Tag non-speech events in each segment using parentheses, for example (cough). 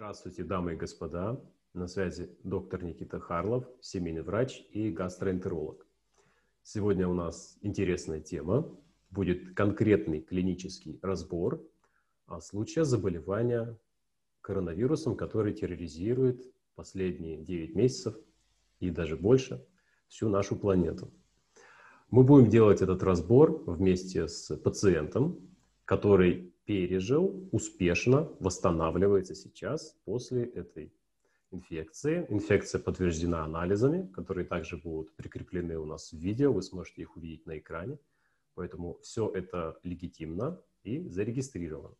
Здравствуйте, дамы и господа. На связи доктор Никита Харлов, семейный врач и гастроэнтеролог. Сегодня у нас интересная тема. Будет конкретный клинический разбор случая заболевания коронавирусом, который терроризирует последние 9 месяцев и даже больше всю нашу планету. Мы будем делать этот разбор вместе с пациентом, который пережил, успешно восстанавливается сейчас после этой инфекции. Инфекция подтверждена анализами, которые также будут прикреплены у нас в видео, вы сможете их увидеть на экране. Поэтому все это легитимно и зарегистрировано.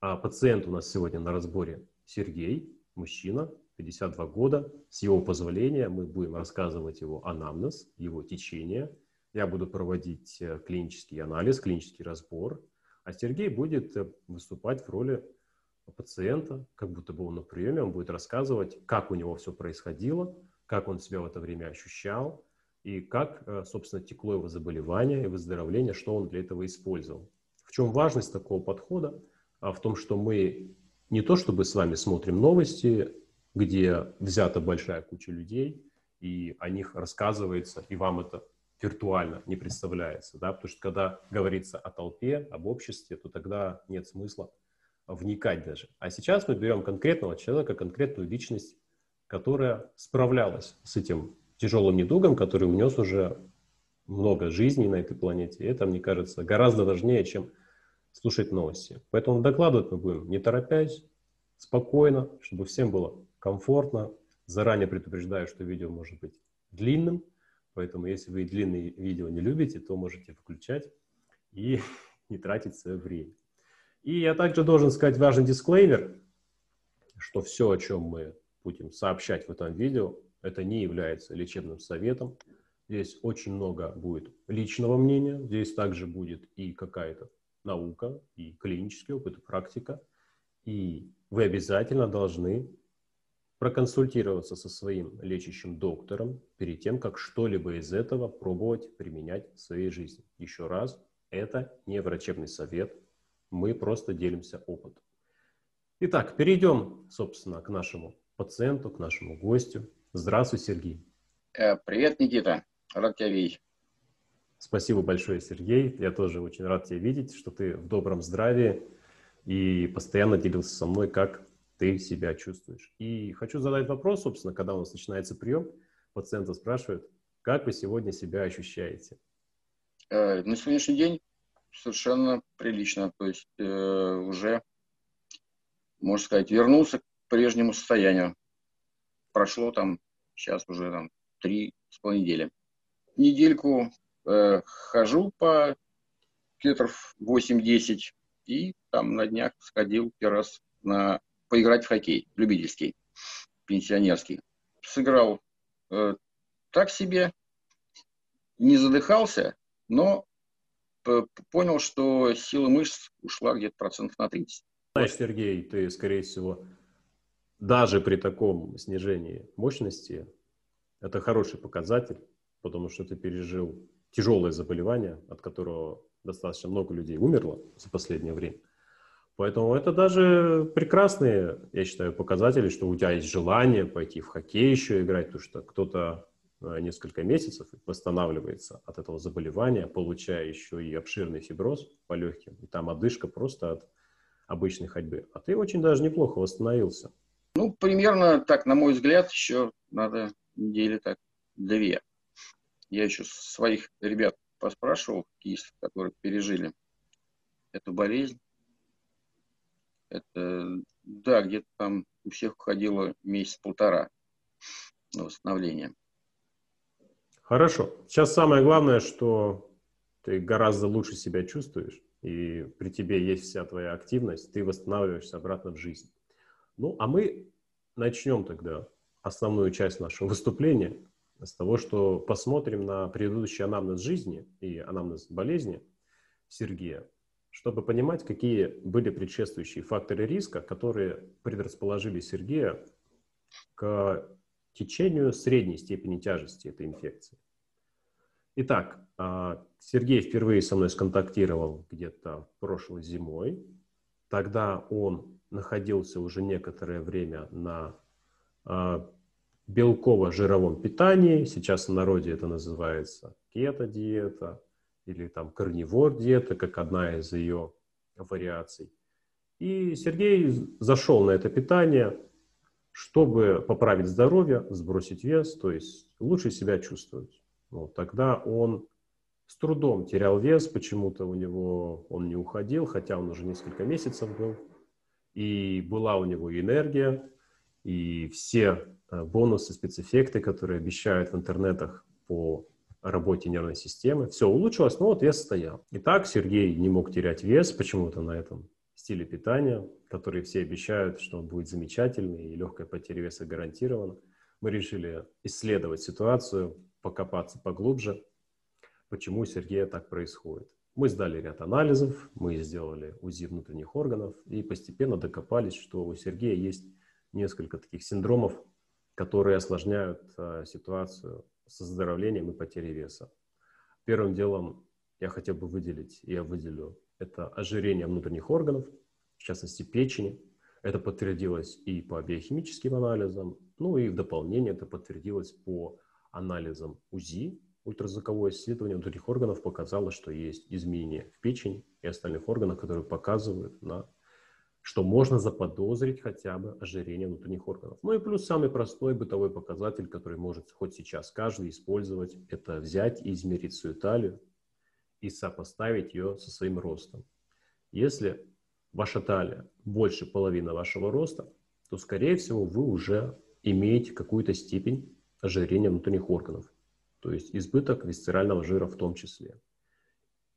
А пациент у нас сегодня на разборе Сергей, мужчина, 52 года. С его позволения мы будем рассказывать его анамнез, его течение. Я буду проводить э, клинический анализ, клинический разбор, а Сергей будет э, выступать в роли пациента, как будто бы он на приеме, он будет рассказывать, как у него все происходило, как он себя в это время ощущал, и как, э, собственно, текло его заболевание и выздоровление, что он для этого использовал. В чем важность такого подхода? А в том, что мы не то чтобы с вами смотрим новости, где взята большая куча людей, и о них рассказывается, и вам это виртуально не представляется, да, потому что когда говорится о толпе, об обществе, то тогда нет смысла вникать даже. А сейчас мы берем конкретного человека, конкретную личность, которая справлялась с этим тяжелым недугом, который унес уже много жизней на этой планете. И это, мне кажется, гораздо важнее, чем слушать новости. Поэтому докладывать мы будем не торопясь, спокойно, чтобы всем было комфортно. Заранее предупреждаю, что видео может быть длинным, Поэтому, если вы длинные видео не любите, то можете включать и (laughs) не тратить свое время. И я также должен сказать важный дисклеймер, что все, о чем мы будем сообщать в этом видео, это не является лечебным советом. Здесь очень много будет личного мнения, здесь также будет и какая-то наука, и клинический опыт, и практика. И вы обязательно должны проконсультироваться со своим лечащим доктором перед тем, как что-либо из этого пробовать применять в своей жизни. Еще раз, это не врачебный совет, мы просто делимся опытом. Итак, перейдем, собственно, к нашему пациенту, к нашему гостю. Здравствуй, Сергей. Э, привет, Никита. Рад тебя видеть. Спасибо большое, Сергей. Я тоже очень рад тебя видеть, что ты в добром здравии и постоянно делился со мной, как ты себя чувствуешь. И хочу задать вопрос, собственно, когда у нас начинается прием, пациента спрашивают, как вы сегодня себя ощущаете? Э, на сегодняшний день совершенно прилично, то есть э, уже, можно сказать, вернулся к прежнему состоянию. Прошло там, сейчас уже там три с половиной недели. Недельку э, хожу по километров 8-10 и там на днях сходил первый раз на поиграть в хоккей, любительский, пенсионерский. Сыграл э, так себе, не задыхался, но понял, что сила мышц ушла где-то процентов на 30. Знаешь, Сергей, ты, скорее всего, даже при таком снижении мощности, это хороший показатель, потому что ты пережил тяжелое заболевание, от которого достаточно много людей умерло за последнее время. Поэтому это даже прекрасные, я считаю, показатели, что у тебя есть желание пойти в хоккей еще играть, потому что кто-то э, несколько месяцев восстанавливается от этого заболевания, получая еще и обширный фиброз по легким, и там одышка просто от обычной ходьбы. А ты очень даже неплохо восстановился. Ну, примерно так, на мой взгляд, еще надо недели так две. Я еще своих ребят поспрашивал, есть, которые пережили эту болезнь. Это, да, где-то там у всех уходило месяц-полтора на восстановление. Хорошо. Сейчас самое главное, что ты гораздо лучше себя чувствуешь, и при тебе есть вся твоя активность, ты восстанавливаешься обратно в жизнь. Ну, а мы начнем тогда основную часть нашего выступления с того, что посмотрим на предыдущий анамнез жизни и анамнез болезни Сергея чтобы понимать, какие были предшествующие факторы риска, которые предрасположили Сергея к течению средней степени тяжести этой инфекции. Итак, а, Сергей впервые со мной сконтактировал где-то прошлой зимой. Тогда он находился уже некоторое время на э, белково-жировом питании. Сейчас в народе это называется кето-диета или там карнивор-диета, как одна из ее вариаций. И Сергей зашел на это питание, чтобы поправить здоровье, сбросить вес, то есть лучше себя чувствовать. Вот, тогда он с трудом терял вес, почему-то у него он не уходил, хотя он уже несколько месяцев был. И была у него энергия, и все э, бонусы, спецэффекты, которые обещают в интернетах по работе нервной системы, все улучшилось, но вот вес стоял. Итак, Сергей не мог терять вес почему-то на этом стиле питания, который все обещают, что он будет замечательный и легкая потеря веса гарантирована. Мы решили исследовать ситуацию, покопаться поглубже, почему у Сергея так происходит. Мы сдали ряд анализов, мы сделали УЗИ внутренних органов и постепенно докопались, что у Сергея есть несколько таких синдромов, которые осложняют э, ситуацию с оздоровлением и потерей веса. Первым делом я хотел бы выделить, я выделю, это ожирение внутренних органов, в частности печени. Это подтвердилось и по биохимическим анализам, ну и в дополнение это подтвердилось по анализам УЗИ, ультразвуковое исследование внутренних органов показало, что есть изменения в печени и остальных органах, которые показывают на что можно заподозрить хотя бы ожирение внутренних органов. Ну и плюс самый простой бытовой показатель, который может хоть сейчас каждый использовать, это взять и измерить свою талию и сопоставить ее со своим ростом. Если ваша талия больше половины вашего роста, то, скорее всего, вы уже имеете какую-то степень ожирения внутренних органов, то есть избыток висцерального жира в том числе.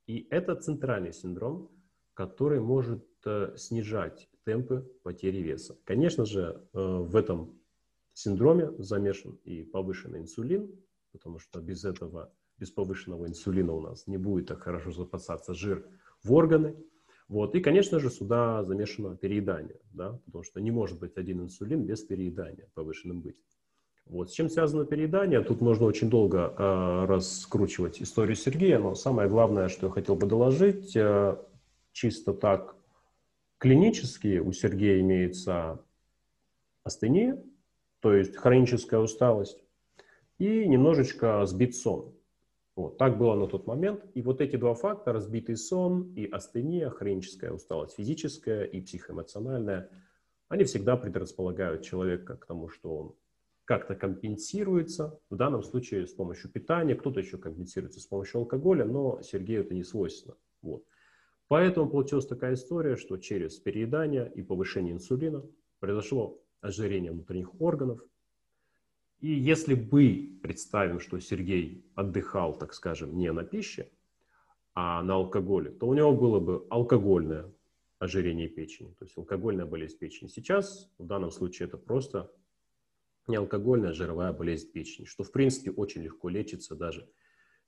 И это центральный синдром, который может э, снижать темпы потери веса. Конечно же, э, в этом синдроме замешан и повышенный инсулин, потому что без этого, без повышенного инсулина у нас не будет так хорошо запасаться жир в органы. Вот. И, конечно же, сюда замешано переедание, да, потому что не может быть один инсулин без переедания повышенным быть. Вот. С чем связано переедание? Тут можно очень долго э, раскручивать историю Сергея, но самое главное, что я хотел бы доложить, э, чисто так клинически у Сергея имеется астения, то есть хроническая усталость, и немножечко сбит сон. Вот, так было на тот момент. И вот эти два фактора, сбитый сон и астения, хроническая усталость физическая и психоэмоциональная, они всегда предрасполагают человека к тому, что он как-то компенсируется, в данном случае с помощью питания, кто-то еще компенсируется с помощью алкоголя, но Сергею это не свойственно. Вот. Поэтому получилась такая история, что через переедание и повышение инсулина произошло ожирение внутренних органов. И если бы представим, что Сергей отдыхал, так скажем, не на пище, а на алкоголе, то у него было бы алкогольное ожирение печени, то есть алкогольная болезнь печени. Сейчас в данном случае это просто неалкогольная жировая болезнь печени, что в принципе очень легко лечится даже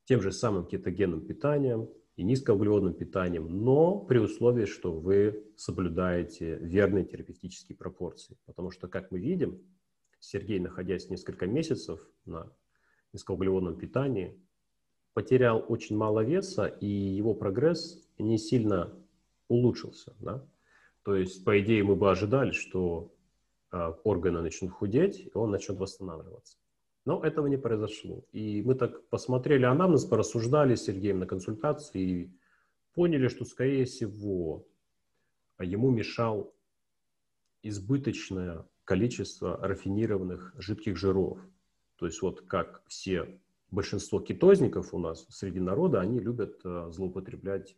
тем же самым кетогенным питанием, и низкоуглеводным питанием, но при условии, что вы соблюдаете верные терапевтические пропорции. Потому что, как мы видим, Сергей, находясь несколько месяцев на низкоуглеводном питании, потерял очень мало веса, и его прогресс не сильно улучшился. Да? То есть, по идее, мы бы ожидали, что э, органы начнут худеть, и он начнет восстанавливаться. Но этого не произошло. И мы так посмотрели анамнез, порассуждали с Сергеем на консультации и поняли, что, скорее всего, ему мешал избыточное количество рафинированных жидких жиров. То есть вот как все, большинство кетозников у нас среди народа, они любят э, злоупотреблять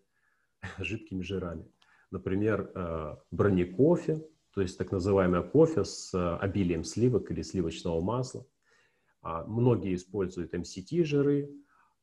(laughs) жидкими жирами. Например, э, бронекофе, то есть так называемое кофе с э, обилием сливок или сливочного масла – а, многие используют MCT-жиры.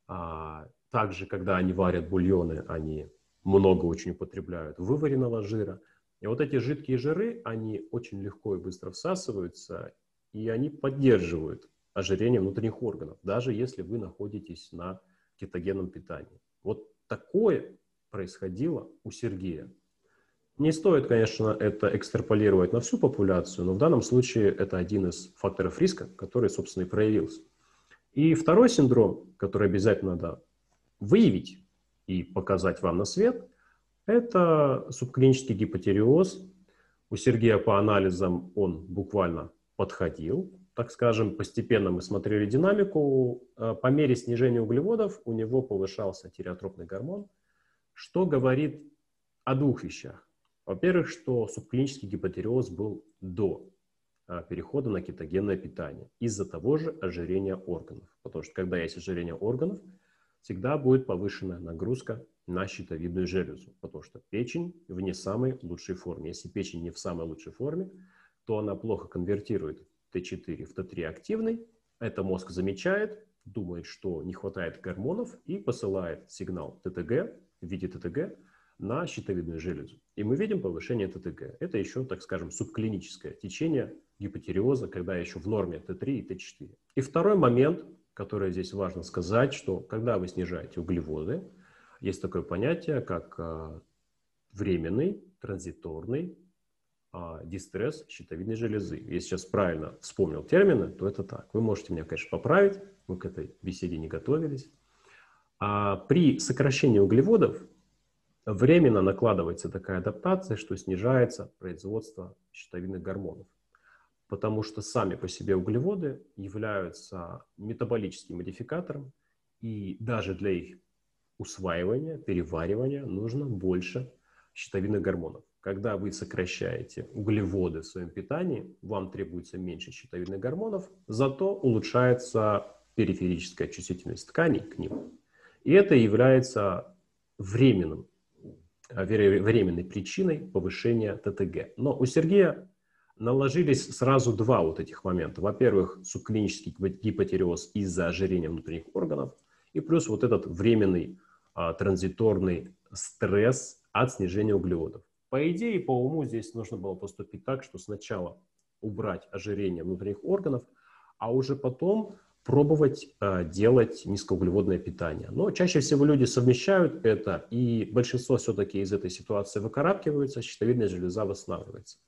А, также, когда они варят бульоны, они много очень употребляют вываренного жира. И вот эти жидкие жиры, они очень легко и быстро всасываются, и они поддерживают ожирение внутренних органов, даже если вы находитесь на кетогенном питании. Вот такое происходило у Сергея. Не стоит, конечно, это экстраполировать на всю популяцию, но в данном случае это один из факторов риска, который, собственно, и проявился. И второй синдром, который обязательно надо выявить и показать вам на свет, это субклинический гипотериоз. У Сергея по анализам он буквально подходил, так скажем, постепенно мы смотрели динамику. Э, по мере снижения углеводов у него повышался тиреотропный гормон, что говорит о двух вещах. Во-первых, что субклинический гипотереоз был до э, перехода на кетогенное питание из-за того же ожирения органов. Потому что когда есть ожирение органов, всегда будет повышенная нагрузка на щитовидную железу, потому что печень в не самой лучшей форме. Если печень не в самой лучшей форме, то она плохо конвертирует Т4 в Т3 активный. Это мозг замечает, думает, что не хватает гормонов и посылает сигнал ТТГ в виде ТТГ на щитовидную железу. И мы видим повышение ТТГ. Это еще, так скажем, субклиническое течение гипотериоза, когда еще в норме Т3 и Т4. И второй момент, который здесь важно сказать, что когда вы снижаете углеводы, есть такое понятие, как а, временный, транзиторный а, дистресс щитовидной железы. Если сейчас правильно вспомнил термины, то это так. Вы можете меня, конечно, поправить, мы к этой беседе не готовились. А при сокращении углеводов временно накладывается такая адаптация, что снижается производство щитовидных гормонов. Потому что сами по себе углеводы являются метаболическим модификатором, и даже для их усваивания, переваривания нужно больше щитовидных гормонов. Когда вы сокращаете углеводы в своем питании, вам требуется меньше щитовидных гормонов, зато улучшается периферическая чувствительность тканей к ним. И это является временным, временной причиной повышения ТТГ. Но у Сергея наложились сразу два вот этих момента. Во-первых, субклинический гипотереоз из-за ожирения внутренних органов, и плюс вот этот временный а, транзиторный стресс от снижения углеводов. По идее, по уму здесь нужно было поступить так, что сначала убрать ожирение внутренних органов, а уже потом пробовать э, делать низкоуглеводное питание. Но чаще всего люди совмещают это, и большинство все-таки из этой ситуации выкарабкиваются, щитовидная железа восстанавливается.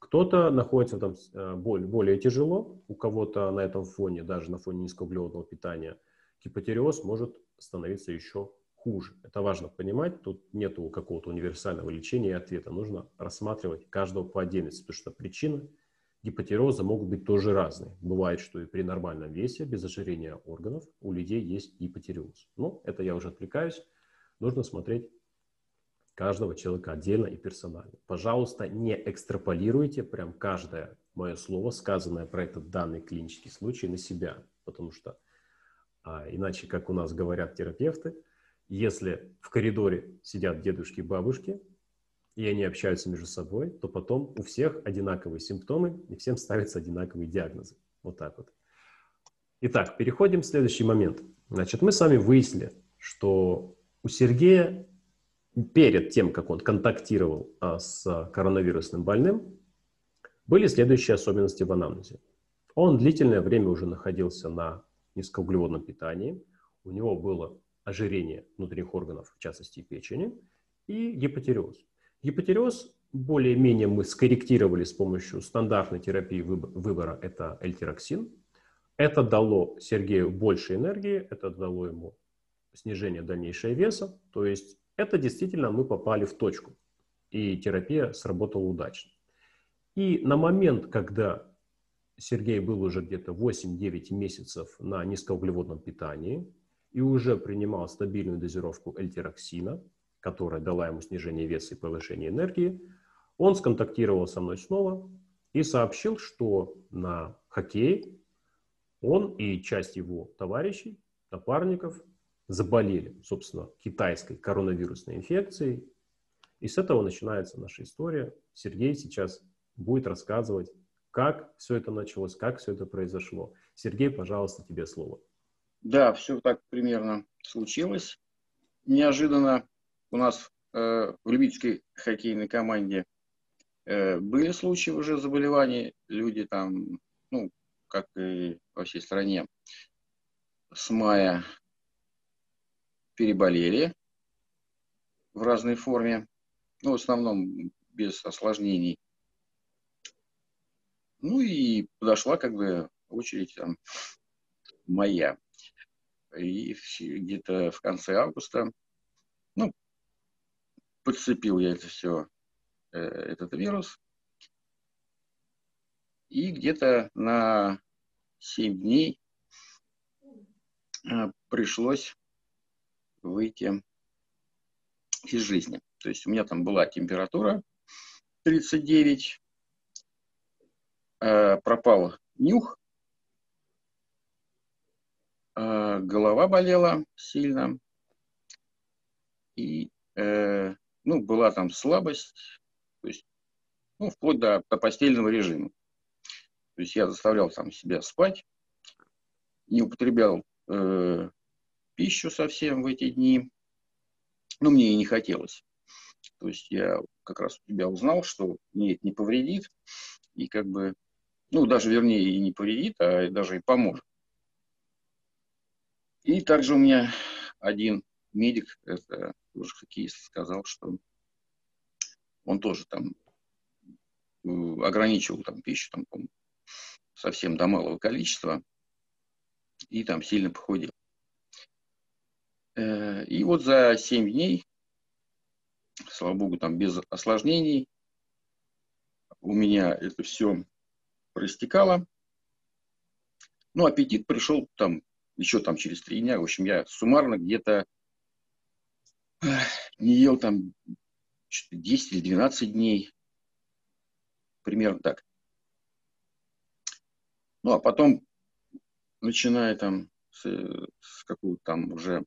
Кто-то находится там э, более, тяжело, у кого-то на этом фоне, даже на фоне низкоуглеводного питания, гипотереоз может становиться еще хуже. Это важно понимать. Тут нету какого-то универсального лечения и ответа. Нужно рассматривать каждого по отдельности, потому что причины гипотероза могут быть тоже разные. Бывает, что и при нормальном весе, без ожирения органов, у людей есть гипотереоз. Но это я уже отвлекаюсь. Нужно смотреть каждого человека отдельно и персонально. Пожалуйста, не экстраполируйте прям каждое мое слово, сказанное про этот данный клинический случай, на себя. Потому что а, иначе, как у нас говорят терапевты, если в коридоре сидят дедушки и бабушки, и они общаются между собой, то потом у всех одинаковые симптомы, и всем ставятся одинаковые диагнозы. Вот так вот. Итак, переходим в следующий момент. Значит, мы с вами выяснили, что у Сергея перед тем, как он контактировал а, с коронавирусным больным, были следующие особенности в анамнезе. Он длительное время уже находился на низкоуглеводном питании, у него было ожирение внутренних органов, в частности печени, и гипотереоз. Гипотереоз более-менее мы скорректировали с помощью стандартной терапии выбора, это эльтироксин. Это дало Сергею больше энергии, это дало ему снижение дальнейшего веса, то есть это действительно мы попали в точку, и терапия сработала удачно. И на момент, когда Сергей был уже где-то 8-9 месяцев на низкоуглеводном питании, и уже принимал стабильную дозировку эльтироксина, которая дала ему снижение веса и повышение энергии, он сконтактировал со мной снова и сообщил, что на хоккее он и часть его товарищей, напарников заболели, собственно, китайской коронавирусной инфекцией. И с этого начинается наша история. Сергей сейчас будет рассказывать, как все это началось, как все это произошло. Сергей, пожалуйста, тебе слово. Да, все так примерно случилось. Неожиданно у нас э, в любительской хоккейной команде э, были случаи уже заболеваний. Люди там, ну, как и во всей стране, с мая переболели в разной форме. Ну, в основном без осложнений. Ну и подошла как бы очередь там моя. И где-то в конце августа, подцепил я это все, э, этот вирус. И где-то на 7 дней э, пришлось выйти из жизни. То есть у меня там была температура 39, э, пропал нюх, голова болела сильно, и ну, была там слабость, то есть, ну, вплоть до, до постельного режима. То есть я заставлял сам себя спать, не употреблял э, пищу совсем в эти дни. Ну, мне и не хотелось. То есть я как раз у тебя узнал, что мне это не повредит. И как бы, ну, даже вернее и не повредит, а даже и поможет. И также у меня один медик, это тоже хоккеист, сказал, что он тоже там э, ограничивал там пищу, там, совсем до малого количества, и там сильно похудел. Э, и вот за 7 дней, слава богу, там без осложнений, у меня это все проистекало. Ну, аппетит пришел там еще там через три дня. В общем, я суммарно где-то не ел там 10 или 12 дней. Примерно так. Ну, а потом, начиная там с, с какого-то там уже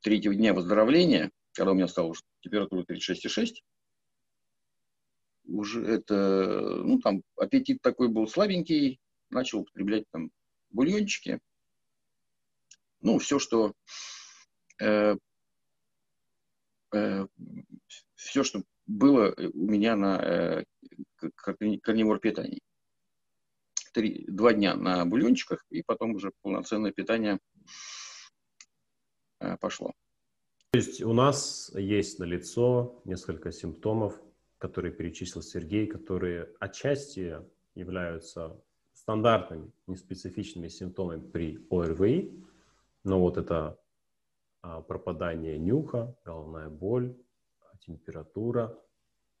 третьего дня выздоровления, когда у меня стала уже температура 36,6, уже это, ну, там аппетит такой был слабенький, начал употреблять там бульончики, ну, все, что э, все, что было у меня на э, корневор питании три, два дня на бульончиках, и потом уже полноценное питание э, пошло. То есть у нас есть на лицо несколько симптомов, которые перечислил Сергей, которые отчасти являются стандартными, неспецифичными симптомами при ОРВИ, но вот это пропадание нюха, головная боль, температура,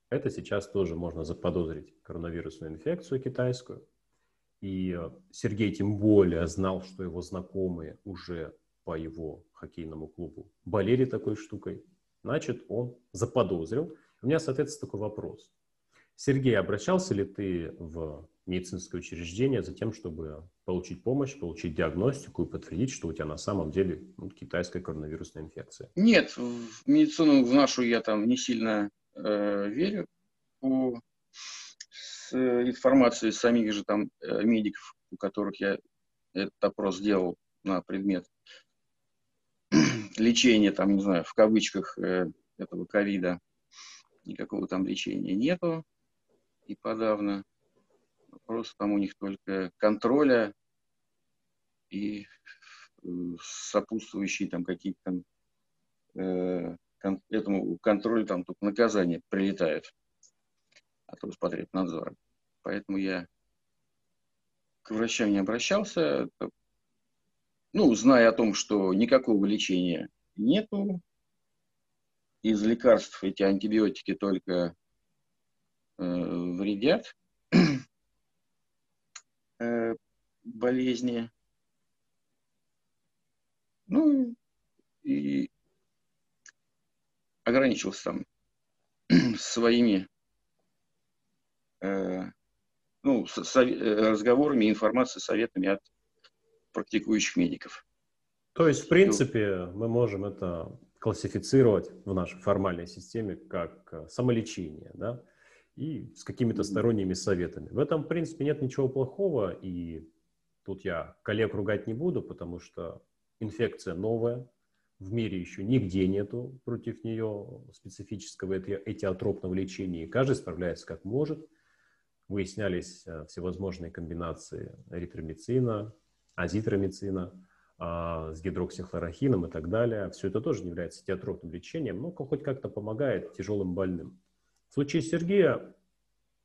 это сейчас тоже можно заподозрить коронавирусную инфекцию китайскую. И э, Сергей тем более знал, что его знакомые уже по его хоккейному клубу болели такой штукой. Значит, он заподозрил. У меня, соответственно, такой вопрос. Сергей, обращался ли ты в медицинское учреждение за тем, чтобы получить помощь, получить диагностику и подтвердить, что у тебя на самом деле ну, китайская коронавирусная инфекция? Нет, в медицину в нашу я там не сильно э, верю. По Э, информацию самих же там э, медиков, у которых я этот опрос сделал на предмет лечения, там, не знаю, в кавычках э, этого ковида, никакого там лечения нету и подавно. Просто там у них только контроля и сопутствующие там какие-то э, кон, этому контролю там только наказание прилетает от Роспотребнадзора. Поэтому я к врачам не обращался. Ну, зная о том, что никакого лечения нету, из лекарств эти антибиотики только э, вредят э, болезни. Ну, и ограничился там (clears throat) своими Э, ну, с, э, разговорами, информацией, советами от практикующих медиков. То есть, в принципе, мы можем это классифицировать в нашей формальной системе как э, самолечение, да, и с какими-то сторонними советами. В этом, в принципе, нет ничего плохого, и тут я коллег ругать не буду, потому что инфекция новая, в мире еще нигде нету против нее специфического этиотропного лечения, и каждый справляется как может – выяснялись э, всевозможные комбинации эритромицина, азитромицина а, с гидроксихлорохином и так далее. Все это тоже не является театропным лечением, но хоть как-то помогает тяжелым больным. Случае Сергея,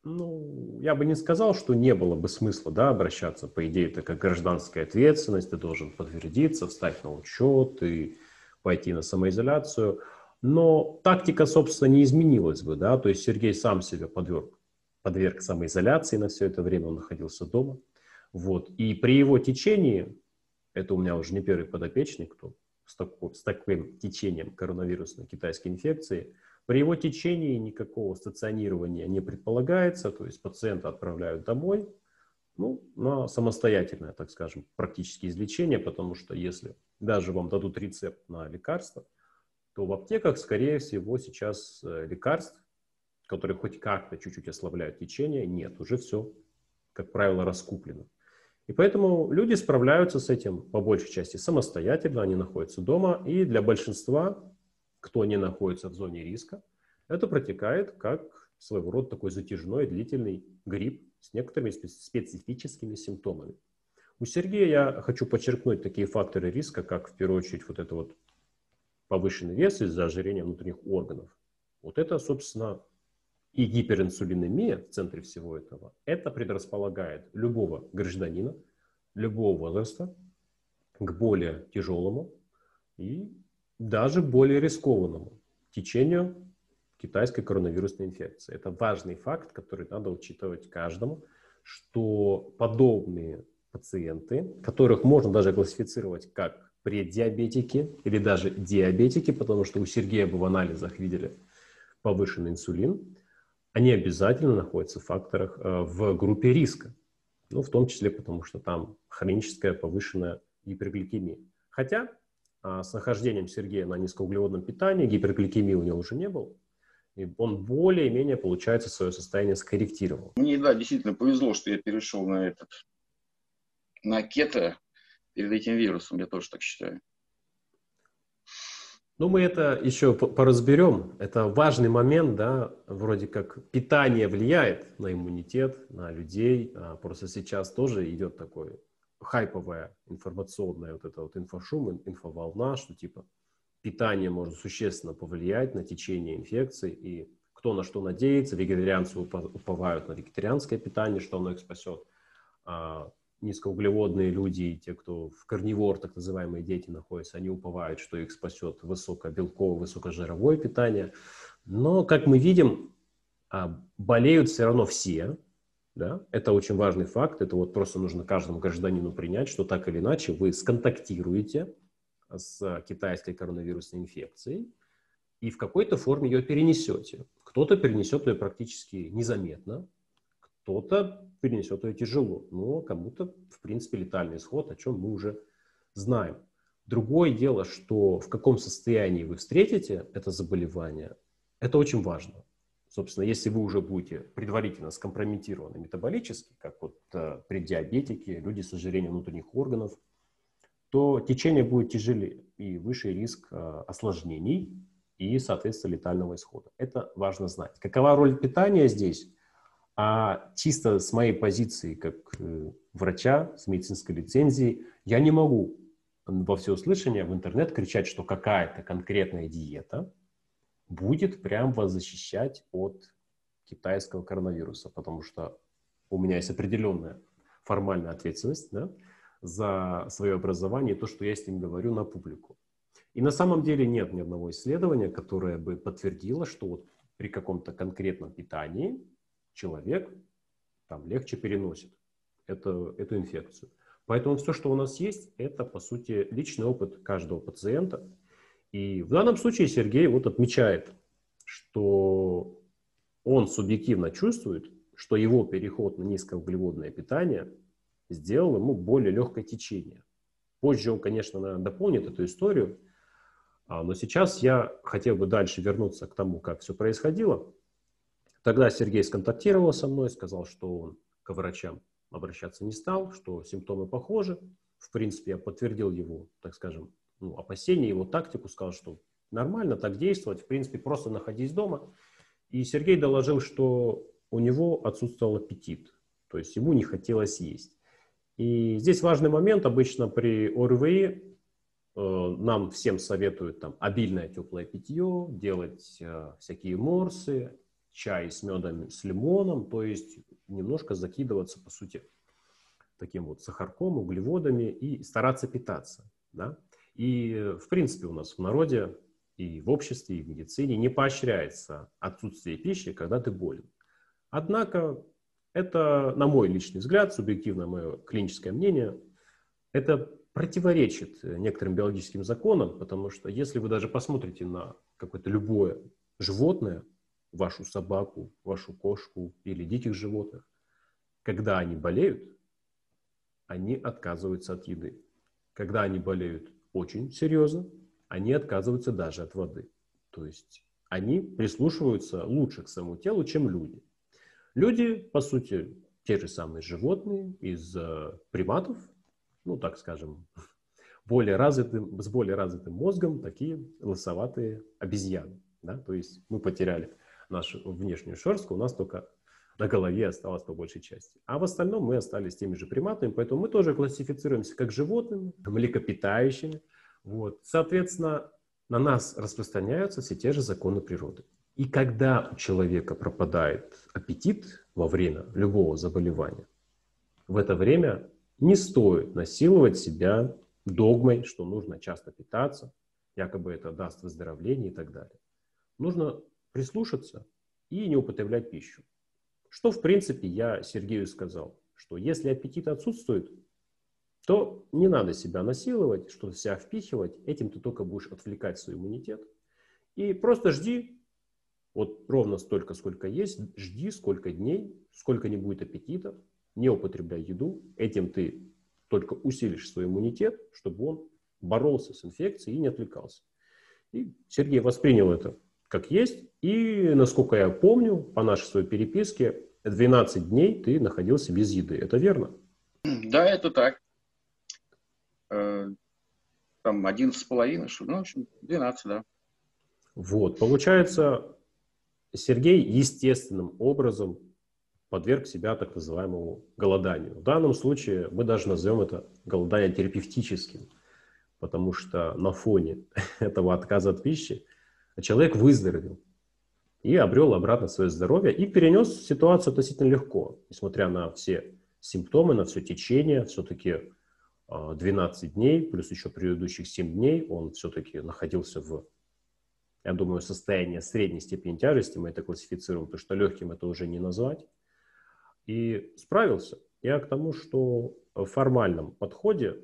ну, я бы не сказал, что не было бы смысла да, обращаться. По идее, это как гражданская ответственность, ты должен подтвердиться, встать на учет и пойти на самоизоляцию. Но тактика, собственно, не изменилась бы, да, то есть Сергей сам себя подверг подверг самоизоляции на все это время, он находился дома. Вот. И при его течении, это у меня уже не первый подопечный, кто с, такой, с таким течением коронавирусной китайской инфекции, при его течении никакого стационирования не предполагается, то есть пациента отправляют домой, ну, на самостоятельное, так скажем, практически излечение, потому что если даже вам дадут рецепт на лекарство, то в аптеках, скорее всего, сейчас э, лекарств, которые хоть как-то чуть-чуть ослабляют течение, нет, уже все, как правило, раскуплено. И поэтому люди справляются с этим по большей части самостоятельно, они находятся дома, и для большинства, кто не находится в зоне риска, это протекает как своего рода такой затяжной длительный грипп с некоторыми специфическими симптомами. У Сергея я хочу подчеркнуть такие факторы риска, как в первую очередь вот это вот повышенный вес из-за ожирения внутренних органов. Вот это, собственно, и гиперинсулинемия в центре всего этого, это предрасполагает любого гражданина, любого возраста к более тяжелому и даже более рискованному течению китайской коронавирусной инфекции. Это важный факт, который надо учитывать каждому, что подобные пациенты, которых можно даже классифицировать как преддиабетики или даже диабетики, потому что у Сергея бы в анализах видели повышенный инсулин, они обязательно находятся в факторах э, в группе риска. Ну, в том числе потому, что там хроническая повышенная гипергликемия. Хотя с нахождением Сергея на низкоуглеводном питании гипергликемии у него уже не было. И он более-менее, получается, свое состояние скорректировал. Мне, да, действительно повезло, что я перешел на этот на кето перед этим вирусом, я тоже так считаю. Ну, мы это еще поразберем. Это важный момент, да, вроде как питание влияет на иммунитет, на людей. А просто сейчас тоже идет такое хайповая информационная вот эта вот инфошум, инфоволна, что типа питание может существенно повлиять на течение инфекции, и кто на что надеется, вегетарианцы уповают на вегетарианское питание, что оно их спасет, а низкоуглеводные люди и те, кто в карнивор, так называемые дети находятся, они уповают, что их спасет высокобелковое, высокожировое питание. Но, как мы видим, а, болеют все равно все. Да? Это очень важный факт. Это вот просто нужно каждому гражданину принять, что так или иначе вы сконтактируете с китайской коронавирусной инфекцией и в какой-то форме ее перенесете. Кто-то перенесет ее практически незаметно, кто-то перенесет ее тяжело, но кому-то, в принципе, летальный исход, о чем мы уже знаем. Другое дело, что в каком состоянии вы встретите это заболевание, это очень важно. Собственно, если вы уже будете предварительно скомпрометированы метаболически, как вот э, при диабетике, люди с ожирением внутренних органов, то течение будет тяжелее и выше риск э, осложнений и, соответственно, летального исхода. Это важно знать. Какова роль питания здесь? А чисто с моей позиции как э, врача с медицинской лицензией я не могу во всеуслышание в интернет кричать, что какая-то конкретная диета будет прям вас защищать от китайского коронавируса, потому что у меня есть определенная формальная ответственность да, за свое образование и то, что я с ним говорю на публику. И на самом деле нет ни одного исследования, которое бы подтвердило, что вот при каком-то конкретном питании человек там легче переносит это, эту инфекцию. Поэтому все, что у нас есть, это, по сути, личный опыт каждого пациента. И в данном случае Сергей вот отмечает, что он субъективно чувствует, что его переход на низкоуглеводное питание сделал ему более легкое течение. Позже он, конечно, дополнит эту историю, а, но сейчас я хотел бы дальше вернуться к тому, как все происходило. Тогда Сергей сконтактировал со мной, сказал, что он к врачам обращаться не стал, что симптомы похожи. В принципе, я подтвердил его, так скажем, ну, опасения, его тактику, сказал, что нормально так действовать, в принципе, просто находись дома. И Сергей доложил, что у него отсутствовал аппетит, то есть ему не хотелось есть. И здесь важный момент, обычно при ОРВИ э, нам всем советуют там обильное теплое питье, делать э, всякие морсы, чай с медом, с лимоном, то есть немножко закидываться, по сути, таким вот сахарком, углеводами и стараться питаться. Да? И, в принципе, у нас в народе и в обществе, и в медицине не поощряется отсутствие пищи, когда ты болен. Однако это, на мой личный взгляд, субъективное мое клиническое мнение, это противоречит некоторым биологическим законам, потому что если вы даже посмотрите на какое-то любое животное, вашу собаку, вашу кошку или диких животных, когда они болеют, они отказываются от еды. Когда они болеют очень серьезно, они отказываются даже от воды. То есть они прислушиваются лучше к своему телу, чем люди. Люди, по сути, те же самые животные из э, приматов, ну, так скажем, (laughs) более развитым, с более развитым мозгом, такие лысоватые обезьяны. Да? То есть мы потеряли нашу внешнюю шерстку, у нас только на голове осталось по большей части. А в остальном мы остались теми же приматами, поэтому мы тоже классифицируемся как животными, млекопитающими. Вот. Соответственно, на нас распространяются все те же законы природы. И когда у человека пропадает аппетит во время любого заболевания, в это время не стоит насиловать себя догмой, что нужно часто питаться, якобы это даст выздоровление и так далее. Нужно прислушаться и не употреблять пищу. Что, в принципе, я Сергею сказал, что если аппетит отсутствует, то не надо себя насиловать, что-то себя впихивать, этим ты только будешь отвлекать свой иммунитет. И просто жди, вот ровно столько, сколько есть, жди сколько дней, сколько не будет аппетита, не употребляй еду, этим ты только усилишь свой иммунитет, чтобы он боролся с инфекцией и не отвлекался. И Сергей воспринял это как есть. И, насколько я помню, по нашей своей переписке, 12 дней ты находился без еды. Это верно? Да, это так. Э, там 11 с половиной, ну, в общем, 12, да. Вот, получается, Сергей естественным образом подверг себя так называемому голоданию. В данном случае мы даже назовем это голодание терапевтическим, потому что на фоне (laughs) этого отказа от пищи человек выздоровел и обрел обратно свое здоровье и перенес ситуацию относительно легко, несмотря на все симптомы, на все течение, все-таки 12 а, дней, плюс еще предыдущих 7 дней, он все-таки находился в, я думаю, состоянии средней степени тяжести, мы это классифицируем, потому что легким это уже не назвать, и справился. Я к тому, что в формальном подходе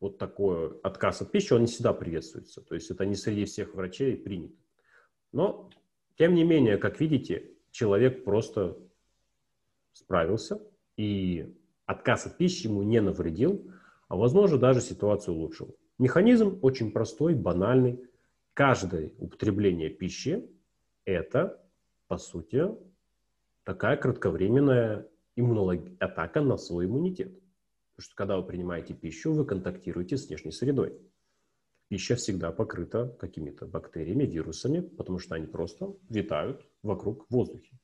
вот такой отказ от пищи, он не всегда приветствуется. То есть это не среди всех врачей принято. Но, тем не менее, как видите, человек просто справился, и отказ от пищи ему не навредил, а, возможно, даже ситуацию улучшил. Механизм очень простой, банальный. Каждое употребление пищи – это, по сути, такая кратковременная иммунолог... атака на свой иммунитет. Что когда вы принимаете пищу, вы контактируете с внешней средой. Пища всегда покрыта какими-то бактериями, вирусами, потому что они просто витают вокруг в воздухе.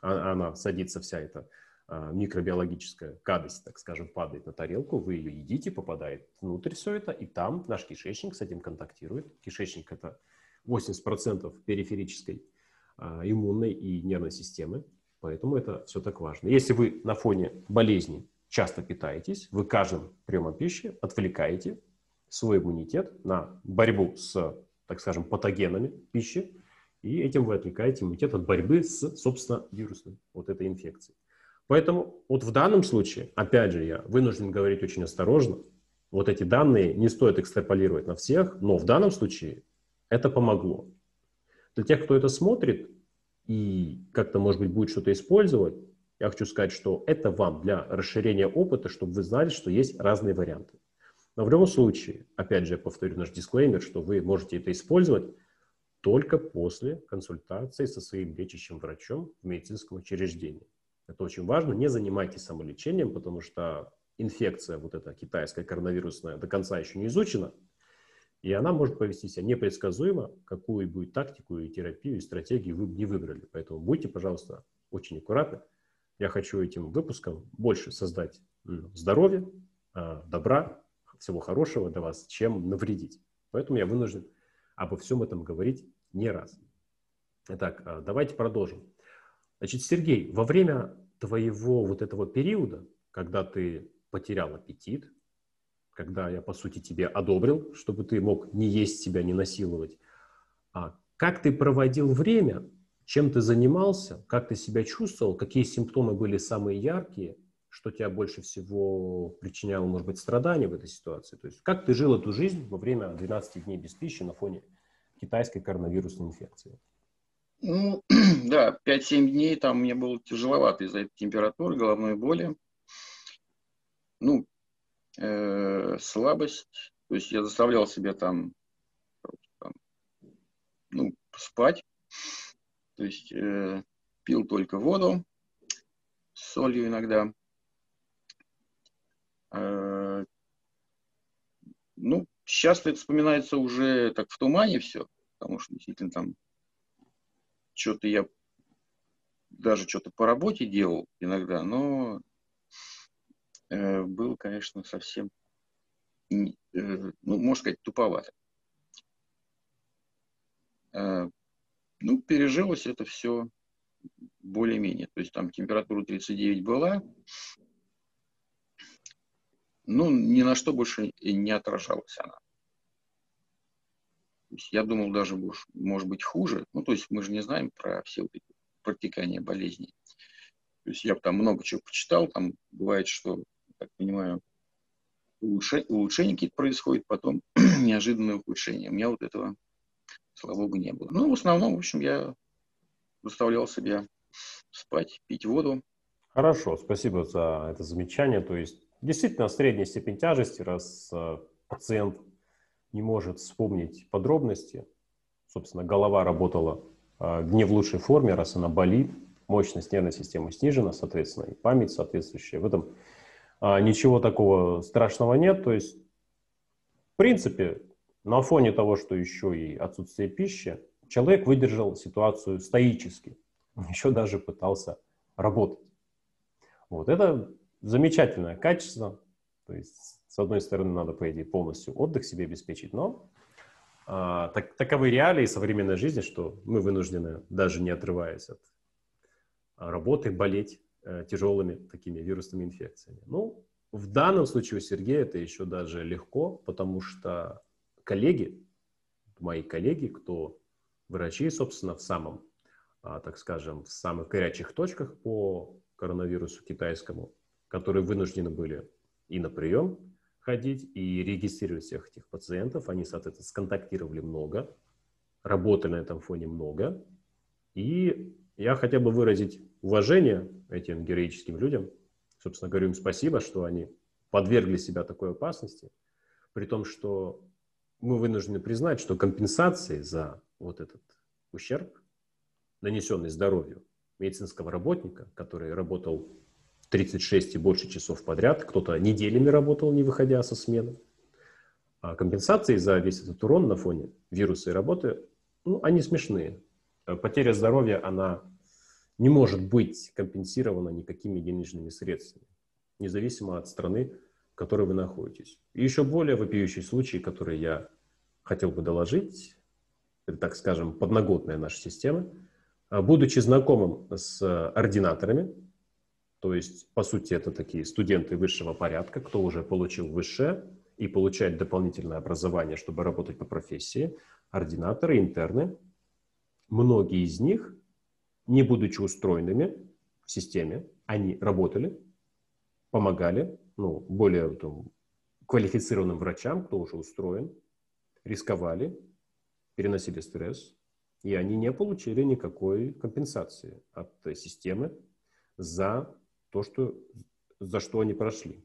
А, она садится вся эта а, микробиологическая гадость, так скажем, падает на тарелку, вы ее едите, попадает внутрь все это, и там наш кишечник с этим контактирует. Кишечник – это 80% периферической а, иммунной и нервной системы, поэтому это все так важно. Если вы на фоне болезни часто питаетесь, вы каждым приемом пищи отвлекаете свой иммунитет на борьбу с, так скажем, патогенами пищи, и этим вы отвлекаете иммунитет от борьбы с, собственно, вирусной вот этой инфекцией. Поэтому вот в данном случае, опять же, я вынужден говорить очень осторожно, вот эти данные не стоит экстраполировать на всех, но в данном случае это помогло. Для тех, кто это смотрит и как-то, может быть, будет что-то использовать, я хочу сказать, что это вам для расширения опыта, чтобы вы знали, что есть разные варианты. Но в любом случае, опять же, я повторю наш дисклеймер, что вы можете это использовать только после консультации со своим лечащим врачом в медицинском учреждении. Это очень важно. Не занимайтесь самолечением, потому что инфекция, вот эта китайская коронавирусная, до конца еще не изучена. И она может повести себя непредсказуемо, какую будет тактику и терапию, и стратегию вы не выбрали. Поэтому будьте, пожалуйста, очень аккуратны. Я хочу этим выпуском больше создать здоровья, а, добра, всего хорошего для вас, чем навредить. Поэтому я вынужден обо всем этом говорить не раз. Итак, а, давайте продолжим. Значит, Сергей, во время твоего вот этого периода, когда ты потерял аппетит, когда я, по сути, тебе одобрил, чтобы ты мог не есть себя, не насиловать, а как ты проводил время, чем ты занимался, как ты себя чувствовал, какие симптомы были самые яркие, что тебя больше всего причиняло, может быть, страдания в этой ситуации. То есть как ты жил эту жизнь во время 12 дней без пищи на фоне китайской коронавирусной инфекции? Ну, (clears throat) да, 5-7 дней там мне было тяжеловато из-за этой температуры, головной боли. Ну, э, слабость. То есть я заставлял себя там, там ну, спать. То есть э, пил только воду с солью иногда. Э, ну, сейчас это вспоминается уже так в тумане все, потому что действительно там что-то я даже что-то по работе делал иногда, но э, был, конечно, совсем, э, ну, можно сказать, туповато. Э, ну, пережилось это все более-менее. То есть там температура 39 была, ну, ни на что больше не отражалась она. То есть я думал даже, может быть, хуже. Ну, то есть мы же не знаем про все вот эти протекания болезней. То есть я там много чего почитал, там бывает, что, так понимаю, улучшение, улучшение какие-то происходят, потом (clears throat) неожиданное ухудшение. У меня вот этого, слава богу, не было. Ну, в основном, в общем, я заставлял себя спать, пить воду. Хорошо, спасибо за это замечание. То есть действительно средняя степень тяжести, раз э, пациент не может вспомнить подробности. Собственно, голова работала э, не в лучшей форме, раз она болит, мощность нервной системы снижена, соответственно, и память соответствующая. В этом а, ничего такого страшного нет. То есть, в принципе, на фоне того, что еще и отсутствие пищи, человек выдержал ситуацию стоически. (laughs) Еще даже пытался работать. Вот это замечательное качество. То есть с одной стороны, надо, по идее, полностью отдых себе обеспечить, но а, так, таковы реалии современной жизни, что мы вынуждены, даже не отрываясь от работы, болеть э, тяжелыми такими вирусными инфекциями. Ну, в данном случае у Сергея это еще даже легко, потому что коллеги, мои коллеги, кто врачи, собственно, в самом, а, так скажем, в самых горячих точках по коронавирусу китайскому, которые вынуждены были и на прием ходить и регистрировать всех этих пациентов. Они, соответственно, сконтактировали много, работали на этом фоне много. И я хотел бы выразить уважение этим героическим людям. Собственно, говорю им спасибо, что они подвергли себя такой опасности, при том, что мы вынуждены признать, что компенсации за вот этот ущерб, нанесенный здоровью медицинского работника, который работал 36 и больше часов подряд, кто-то неделями работал, не выходя со смены. А компенсации за весь этот урон на фоне вируса и работы, ну, они смешные. Э, потеря здоровья, она не может быть компенсирована никакими денежными средствами, независимо от страны, которой вы находитесь. И еще более вопиющий случай, который я хотел бы доложить, это, так скажем, подноготная наша система. А, будучи знакомым с ординаторами, то есть, по сути, это такие студенты высшего порядка, кто уже получил высшее и получает дополнительное образование, чтобы работать по профессии, ординаторы, интерны. Многие из них, не будучи устроенными в системе, они работали, помогали ну, более там, квалифицированным врачам, кто уже устроен, рисковали, переносили стресс, и они не получили никакой компенсации от системы за то, что, за что они прошли.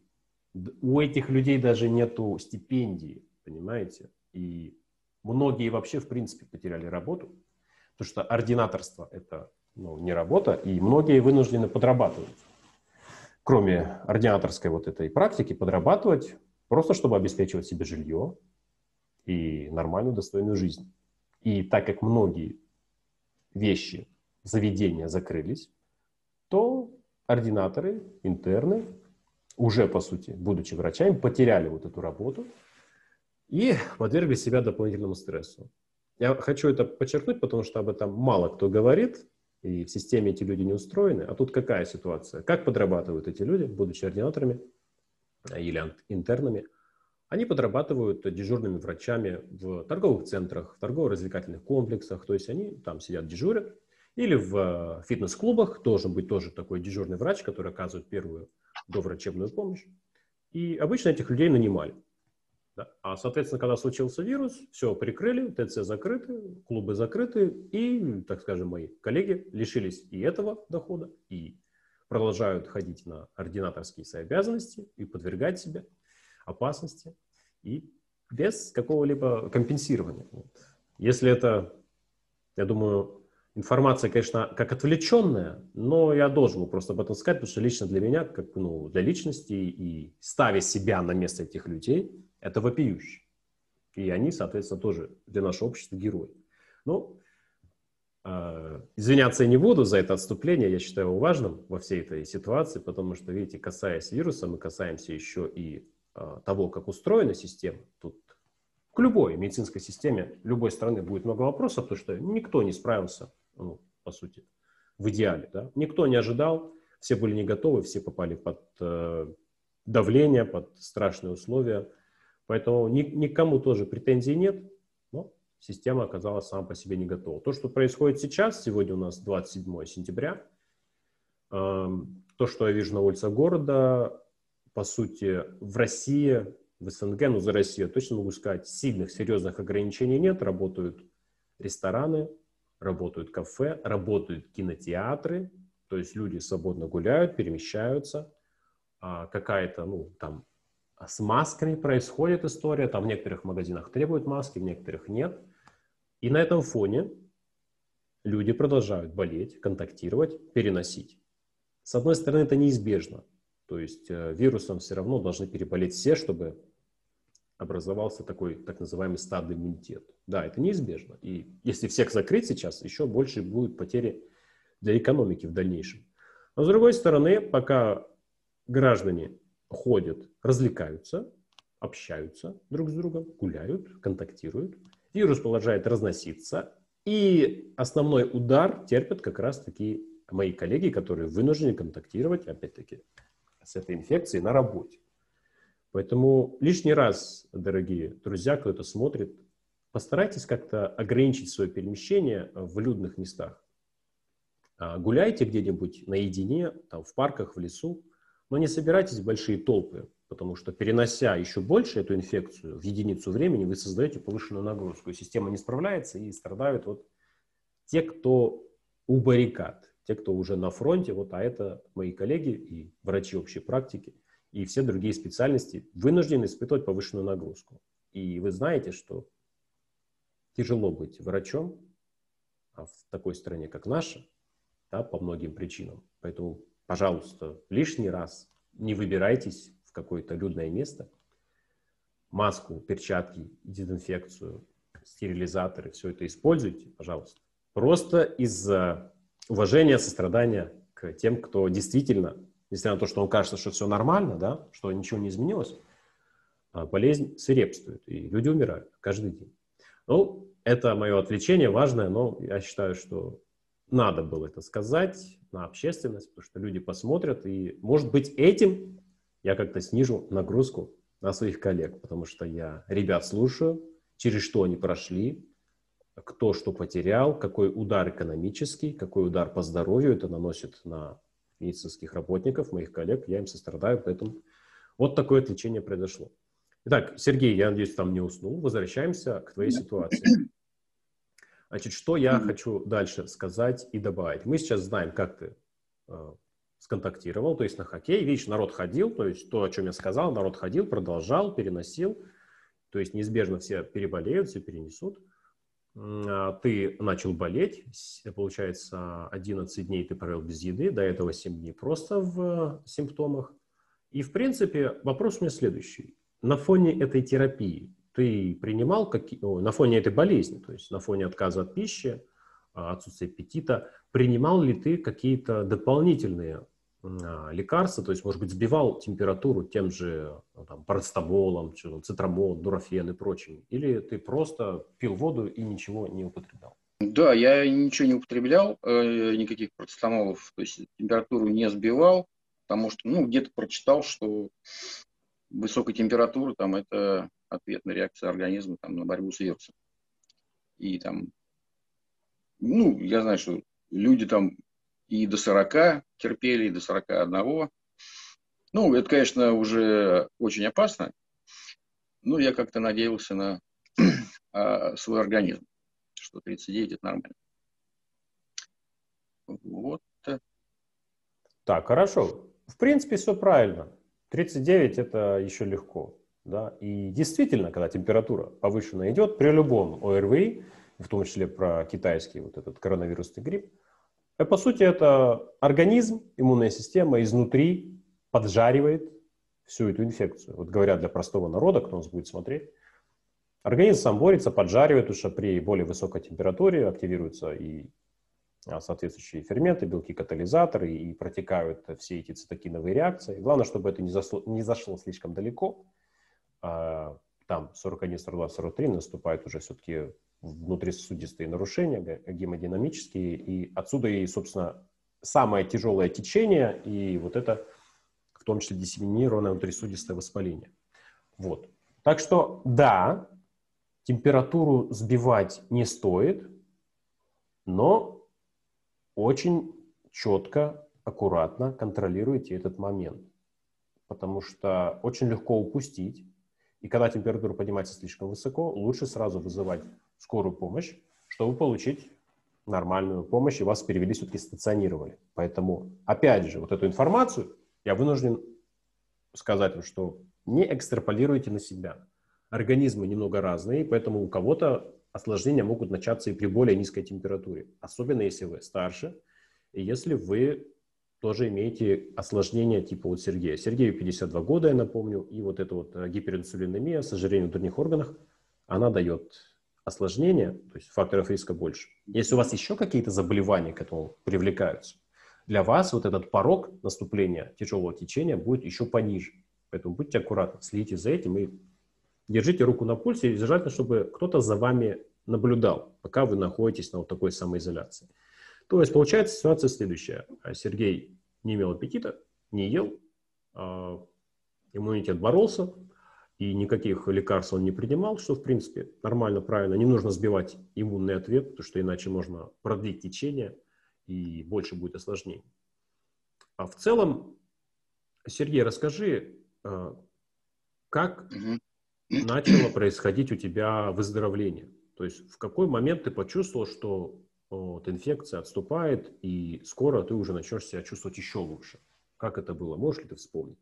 У этих людей даже нету стипендии, понимаете? И многие вообще, в принципе, потеряли работу, потому что ординаторство – это ну, не работа, и многие вынуждены подрабатывать. Кроме ординаторской вот этой практики, подрабатывать просто, чтобы обеспечивать себе жилье и нормальную, достойную жизнь. И так как многие вещи, заведения закрылись, то ординаторы, интерны, уже, по сути, будучи врачами, потеряли вот эту работу и подвергли себя дополнительному стрессу. Я хочу это подчеркнуть, потому что об этом мало кто говорит, и в системе эти люди не устроены. А тут какая ситуация? Как подрабатывают эти люди, будучи ординаторами или интернами? Они подрабатывают дежурными врачами в торговых центрах, в торгово-развлекательных комплексах. То есть они там сидят, дежурят, Или в э, фитнес-клубах должен быть тоже такой дежурный врач, который оказывает первую доврачебную помощь. И обычно этих людей нанимали. Да? А, соответственно, когда случился вирус, все прикрыли, ТЦ закрыты, клубы закрыты, и, так скажем, мои коллеги лишились и этого дохода, и продолжают ходить на ординаторские свои обязанности и подвергать себя опасности, и без какого-либо компенсирования. Если это, я думаю, информация, конечно, как отвлеченная, но я должен просто об этом сказать, потому что лично для меня, как ну, для личности и ставя себя на место этих людей, это вопиюще. И они, соответственно, тоже для нашего общества герои. Ну, э, извиняться я не буду за это отступление, я считаю его важным во всей этой ситуации, потому что, видите, касаясь вируса, мы касаемся еще и э, того, как устроена система. Тут к любой медицинской системе любой страны будет много вопросов, потому что никто не справился ну, по сути, в идеале. Да? Никто не ожидал, все были не готовы, все попали под э, давление, под страшные условия. Поэтому ни, никому тоже претензий нет, но система оказалась сама по себе не готова. То, что происходит сейчас, сегодня у нас 27 сентября, э, то, что я вижу на улицах города, по сути, в России, в СНГ, ну за Россию точно могу сказать, сильных, серьезных ограничений нет. Работают рестораны, работают кафе, работают кинотеатры, то есть люди свободно гуляют, перемещаются. А какая-то, ну, там, с масками происходит история, там в некоторых магазинах требуют маски, в некоторых нет. И на этом фоне люди продолжают болеть, контактировать, переносить. С одной стороны, это неизбежно. То есть э, вирусом все равно должны переболеть все, чтобы образовался такой так называемый стадный иммунитет. Да, это неизбежно. И если всех закрыть сейчас, еще больше будут потери для экономики в дальнейшем. Но с другой стороны, пока граждане ходят, развлекаются, общаются друг с другом, гуляют, контактируют, вирус продолжает разноситься, и основной удар терпят как раз-таки мои коллеги, которые вынуждены контактировать, опять-таки, с этой инфекцией на работе. Поэтому лишний раз, дорогие друзья, кто это смотрит, постарайтесь как-то ограничить свое перемещение в людных местах. А, гуляйте где-нибудь наедине, там, в парках, в лесу, но не собирайтесь в большие толпы, потому что перенося еще больше эту инфекцию в единицу времени, вы создаете повышенную нагрузку. И система не справляется, и страдают вот те, кто у баррикад, те, кто уже на фронте, вот, а это мои коллеги и врачи общей практики – и все другие специальности вынуждены испытывать повышенную нагрузку. И вы знаете, что тяжело быть врачом а в такой стране, как наша, да, по многим причинам. Поэтому, пожалуйста, лишний раз не выбирайтесь в какое-то людное место. Маску, перчатки, дезинфекцию, стерилизаторы, все это используйте, пожалуйста. Просто из уважения, сострадания к тем, кто действительно несмотря на то, что он кажется, что все нормально, да, что ничего не изменилось, а болезнь свирепствует, и люди умирают каждый день. Ну, это мое отвлечение важное, но я считаю, что надо было это сказать на общественность, потому что люди посмотрят, и, может быть, этим я как-то снижу нагрузку на своих коллег, потому что я ребят слушаю, через что они прошли, кто что потерял, какой удар экономический, какой удар по здоровью это наносит на медицинских работников, моих коллег, я им сострадаю, поэтому вот такое отличие произошло. Итак, Сергей, я надеюсь, там не уснул. Возвращаемся к твоей ситуации. Значит, что я хочу дальше сказать и добавить. Мы сейчас знаем, как ты э, сконтактировал, то есть на хоккей. Видишь, народ ходил, то есть то, о чем я сказал, народ ходил, продолжал, переносил. То есть неизбежно все переболеют, все перенесут. А, ты начал болеть, получается, 11 дней ты провел без еды, до этого 7 дней просто в симптомах. И, в принципе, вопрос у меня следующий. На фоне этой терапии ты принимал, какие, на фоне этой болезни, то есть на фоне отказа от пищи, а, отсутствия аппетита, принимал ли ты какие-то дополнительные а, лекарства, то есть, может быть, сбивал температуру тем же ну, там, парацетамолом, цитрамол, дурофен и прочим, или ты просто пил воду и ничего не употреблял? Да, я ничего не употреблял, э, никаких парацетамолов, то есть температуру не сбивал, потому что, ну, где-то прочитал, что высокая температура, там, это ответная реакция организма, там, на борьбу с вирусом. И там, ну, я знаю, что люди там и до 40 терпели, и до 41. Ну, это, конечно, уже очень опасно. Но я как-то надеялся на (clears throat) а, свой организм, что 39 это нормально. Вот. Так, хорошо. В принципе, все правильно. 39 это еще легко. Да? И действительно, когда температура повышенная идет, при любом ОРВИ, в том числе про китайский вот этот коронавирусный грипп, э, по сути, это организм, иммунная система изнутри поджаривает всю эту инфекцию. Вот говорят для простого народа, кто нас будет смотреть, организм сам борется, поджаривает, потому при более высокой температуре активируются и а, соответствующие ферменты, белки, катализаторы, и протекают все эти цитокиновые реакции. Главное, чтобы это не, зашло, не зашло слишком далеко. А, там 41, 42, 43 наступают уже все-таки внутрисосудистые нарушения, гемодинамические, и отсюда и, собственно, самое тяжелое течение, и вот это в том числе диссеминированное внутрисудистое воспаление. Вот. Так что, да, температуру сбивать не стоит, но очень четко, аккуратно контролируйте этот момент. Потому что очень легко упустить. И когда температура поднимается слишком высоко, лучше сразу вызывать скорую помощь, чтобы получить нормальную помощь, и вас перевели, все-таки стационировали. Поэтому, опять же, вот эту информацию я вынужден сказать, что не экстраполируйте на себя. Организмы немного разные, поэтому у кого-то осложнения могут начаться и при более низкой температуре, особенно если вы старше, и если вы тоже имеете осложнения типа вот Сергея. Сергею 52 года, я напомню, и вот эта вот э, гиперинсулинемия с ожирением в других органах, она дает осложнения, то есть факторов риска больше. Если у вас еще какие-то заболевания к этому привлекаются, для вас вот этот порог наступления тяжелого течения будет еще пониже. Поэтому будьте аккуратны, следите за этим и держите руку на пульсе, и желательно, чтобы кто-то за вами наблюдал, пока вы находитесь на вот такой самоизоляции. То есть получается ситуация следующая. Сергей не имел аппетита, не ел, а, иммунитет боролся, и никаких лекарств он не принимал, что, в принципе, нормально, правильно. Не нужно сбивать иммунный ответ, потому что иначе можно продлить течение, и больше будет осложнений. А в целом, Сергей, расскажи, а, как угу начало происходить у тебя выздоровление? То есть в какой момент ты почувствовал, что вот, инфекция отступает, и скоро ты уже начнешь себя чувствовать еще лучше? Как это было? Можешь ли ты вспомнить?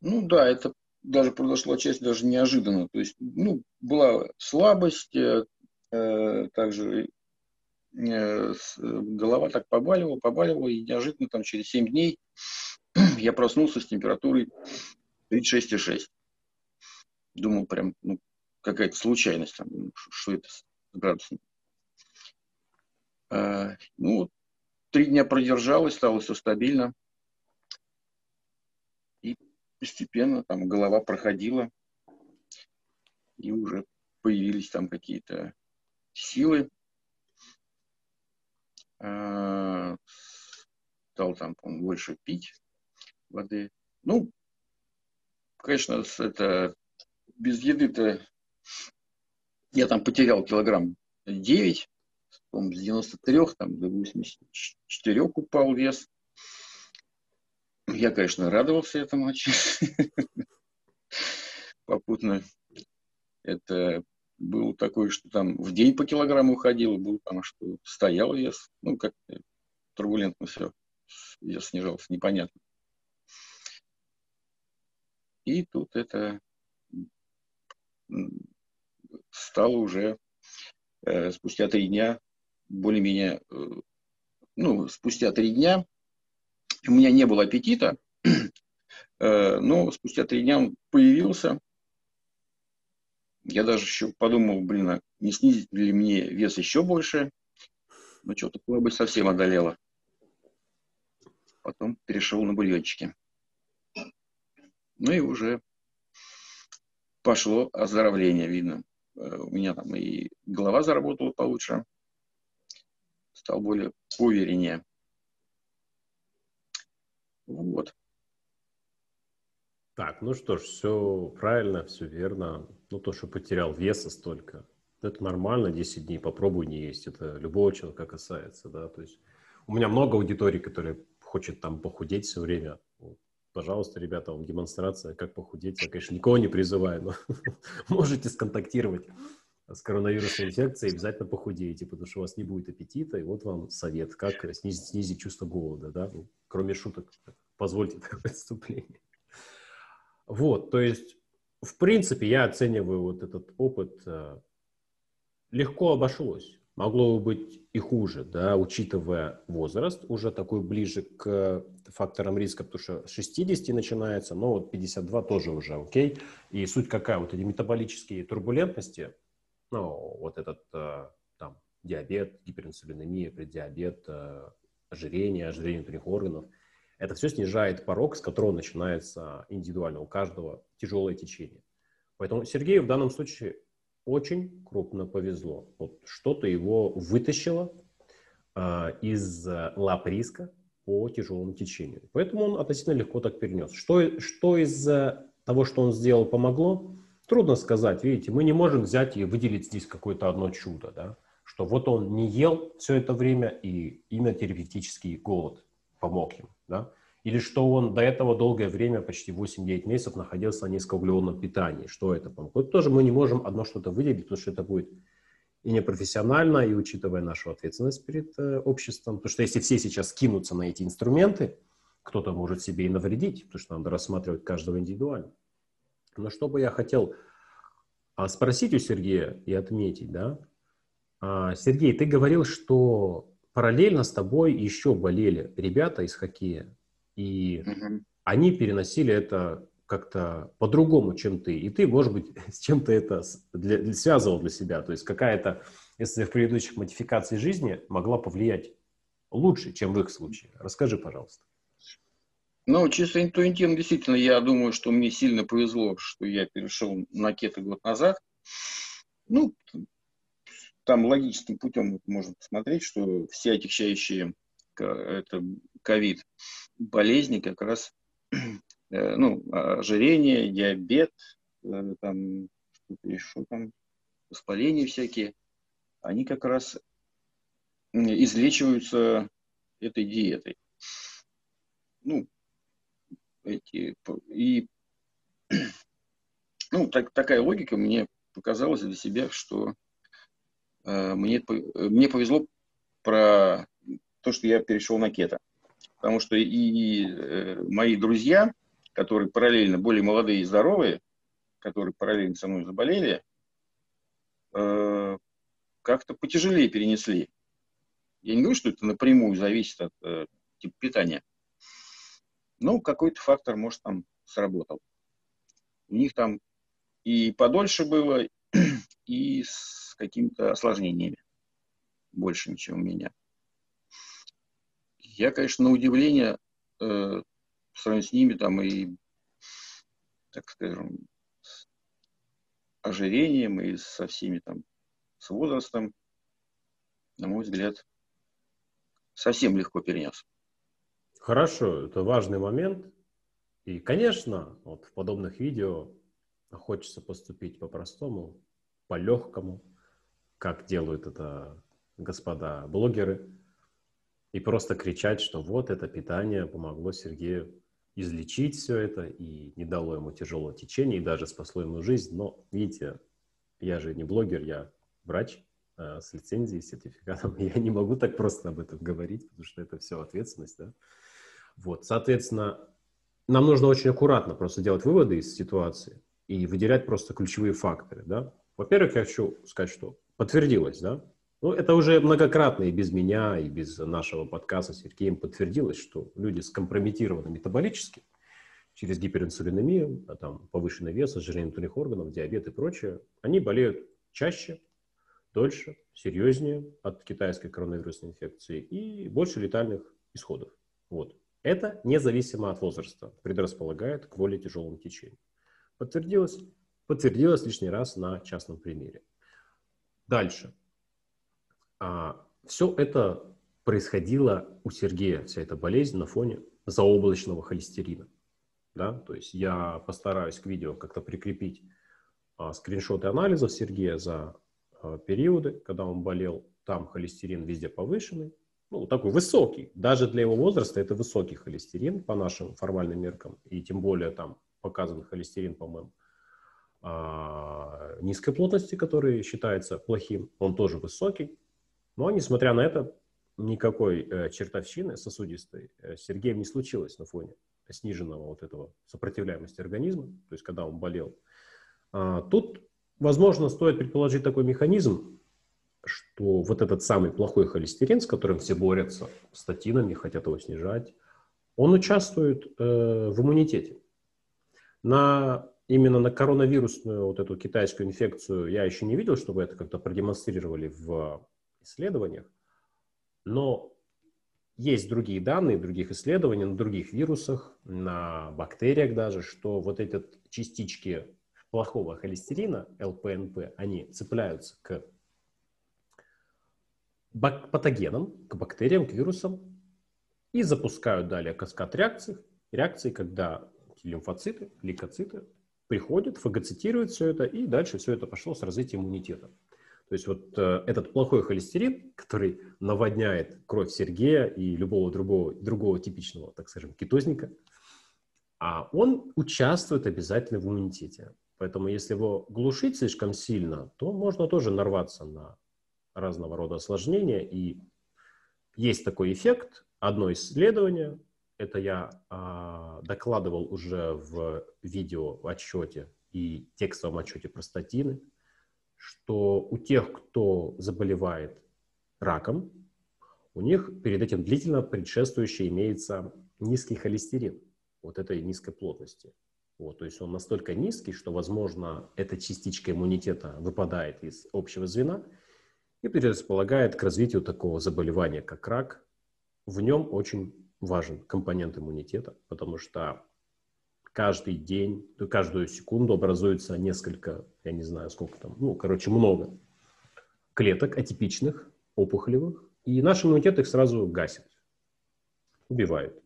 Ну да, это даже произошло часть даже неожиданно. То есть, ну, была слабость, э, э также э, голова так побаливала, побаливала, и неожиданно там через 7 дней (clears throat) я проснулся с температурой 36,6 думал прям, ну, какая-то случайность, там, что это с градусом. А, ну, три дня продержалась, стало все стабильно. И постепенно там голова проходила, и уже появились там какие-то силы. А, стал там, по больше пить воды. Ну, конечно, это без еды-то я там потерял килограмм 9, с 93 там, до 84 упал вес. Я, конечно, радовался этому очень. (laughs) Попутно это был такой, что там в день по килограмму уходило, был там, что стоял вес. Ну, как турбулентно все, вес снижался, непонятно. И тут это стало уже э, спустя три дня более-менее, э, ну, спустя три дня у меня не было аппетита, (clears throat) э, но спустя три дня он появился. Я даже еще подумал, блин, а не снизить ли мне вес еще больше? Но что-то слабость совсем одолела. Потом перешел на бульончики. Ну и уже пошло оздоровление, видно. Э, у меня там и голова заработала получше, стал более увереннее. Вот. Так, ну что ж, все правильно, все верно. Ну, то, что потерял веса столько, Это нормально, 10 дней попробуй не есть. Это любого человека касается, да. То есть у меня много аудиторий, которые хочет там похудеть все время. Пожалуйста, ребята, вам демонстрация, как похудеть. Я, конечно, никого не призываю, но (laughs) можете сконтактировать с коронавирусной инфекцией, обязательно похудеете, потому что у вас не будет аппетита. И вот вам совет, как снизить, снизить чувство голода, да, ну, кроме шуток. Позвольте (laughs) такое отступление. Вот, то есть, в принципе, я оцениваю вот этот опыт э, легко обошлось. Могло бы быть и хуже, да, учитывая возраст, уже такой ближе к факторам риска, потому что с 60 начинается, но вот 52 тоже уже окей. И суть какая? Вот эти метаболические турбулентности, ну, вот этот э, там диабет, гиперинсулинемия, преддиабет, э, ожирение, ожирение внутренних органов, это все снижает порог, с которого начинается индивидуально у каждого тяжелое течение. Поэтому Сергею в данном случае очень крупно повезло. Вот что-то его вытащило э, из лап риска по тяжелому течению. Поэтому он относительно легко так перенес. Что, что из того, что он сделал, помогло? Трудно сказать. Видите, мы не можем взять и выделить здесь какое-то одно чудо, да? что вот он не ел все это время, и именно терапевтический голод помог ему. Да? или что он до этого долгое время, почти 8-9 месяцев, находился на низкоуглеводном питании. Что это помогло? Это тоже мы не можем одно что-то выделить, потому что это будет и непрофессионально, и учитывая нашу ответственность перед э, обществом. Потому что если все сейчас кинутся на эти инструменты, кто-то может себе и навредить, потому что надо рассматривать каждого индивидуально. Но что бы я хотел а, спросить у Сергея и отметить, да? А, Сергей, ты говорил, что параллельно с тобой еще болели ребята из хоккея. И угу. они переносили это как-то по-другому, чем ты. И ты, может быть, (laughs) с чем-то это для, для, связывал для себя. То есть какая-то, если в предыдущих модификациях жизни могла повлиять лучше, чем в их случае. Расскажи, пожалуйста. Ну, чисто интуитивно, действительно, я думаю, что мне сильно повезло, что я перешел на кето год назад. Ну, там логическим путем можно посмотреть, что все отягчающие это ковид болезни как раз, э, ну, ожирение, диабет, э, там, что-то еще там, воспаления всякие, они как раз излечиваются этой диетой. Ну, эти, и, (clears throat) ну, так, такая логика мне показалась для себя, что э, мне, мне повезло про то, что я перешел на кето потому что и э, мои друзья, которые параллельно более молодые и здоровые, которые параллельно со мной заболели, э, как-то потяжелее перенесли. Я не говорю, что это напрямую зависит от э, типа питания. Но какой-то фактор, может, там сработал. У них там и подольше было, (clears throat) и с какими-то осложнениями больше, чем у меня. Я, конечно, на удивление, э, по сравнению с ними, там и, так скажем, с ожирением и со всеми там, с возрастом, на мой взгляд, совсем легко перенес. Хорошо, это важный момент. И, конечно, вот в подобных видео хочется поступить по-простому, по-легкому, как делают это господа блогеры – и просто кричать, что вот это питание помогло Сергею излечить все это и не дало ему тяжелого течения и даже спасло ему жизнь. Но, видите, я же не блогер, я врач э, с лицензией, с сертификатом. (laughs) Я не могу так просто об этом говорить, потому что это все ответственность, да. Вот, соответственно, нам нужно очень аккуратно просто делать выводы из ситуации и выделять просто ключевые факторы, да. Во-первых, я хочу сказать, что подтвердилось, да, ну, это уже многократно и без меня, и без нашего подкаста с Сергеем подтвердилось, что люди скомпрометированы метаболически через гиперинсулинемию, а там повышенный вес, ожирение внутренних органов, диабет и прочее, они болеют чаще, дольше, серьезнее от китайской коронавирусной инфекции и больше летальных исходов. Вот. Это независимо от возраста предрасполагает к более тяжелому течению. Подтвердилось? Подтвердилось лишний раз на частном примере. Дальше. А, все это происходило у Сергея, вся эта болезнь на фоне заоблачного холестерина. Да? То есть я постараюсь к видео как-то прикрепить а, скриншоты анализов Сергея за э, периоды, когда он болел, там холестерин везде повышенный, ну, такой высокий. Даже для его возраста это высокий холестерин по нашим формальным меркам. И тем более там показан холестерин, по-моему, а, низкой плотности, который считается плохим. Он тоже высокий. Но, несмотря на это, никакой э, чертовщины сосудистой э, Сергеем не случилось на фоне сниженного вот этого сопротивляемости организма, то есть когда он болел. А, тут, возможно, стоит предположить такой механизм, что вот этот самый плохой холестерин, с которым все борются статинами, хотят его снижать, он участвует э, в иммунитете. На, именно на коронавирусную вот эту китайскую инфекцию я еще не видел, чтобы это как-то продемонстрировали в исследованиях, но есть другие данные, других исследований на других вирусах, на бактериях даже, что вот эти частички плохого холестерина, ЛПНП, они цепляются к патогенам, к бактериям, к вирусам и запускают далее каскад реакций, реакции, когда лимфоциты, лейкоциты приходят, фагоцитируют все это, и дальше все это пошло с развитием иммунитета. То есть вот э, этот плохой холестерин, который наводняет кровь Сергея и любого другого, другого типичного, так скажем, кетозника, а он участвует обязательно в иммунитете. Поэтому если его глушить слишком сильно, то можно тоже нарваться на разного рода осложнения. И есть такой эффект. Одно исследование, это я а, докладывал уже в видео отчете и текстовом отчете про статины, что у тех, кто заболевает раком, у них перед этим длительно предшествующий имеется низкий холестерин вот этой низкой плотности. Вот, то есть он настолько низкий, что, возможно, эта частичка иммунитета выпадает из общего звена и предрасполагает к развитию такого заболевания, как рак. В нем очень важен компонент иммунитета, потому что каждый день, каждую секунду образуется несколько, я не знаю сколько там, ну, короче, много клеток атипичных, опухолевых, и наш иммунитет их сразу гасит, убивает.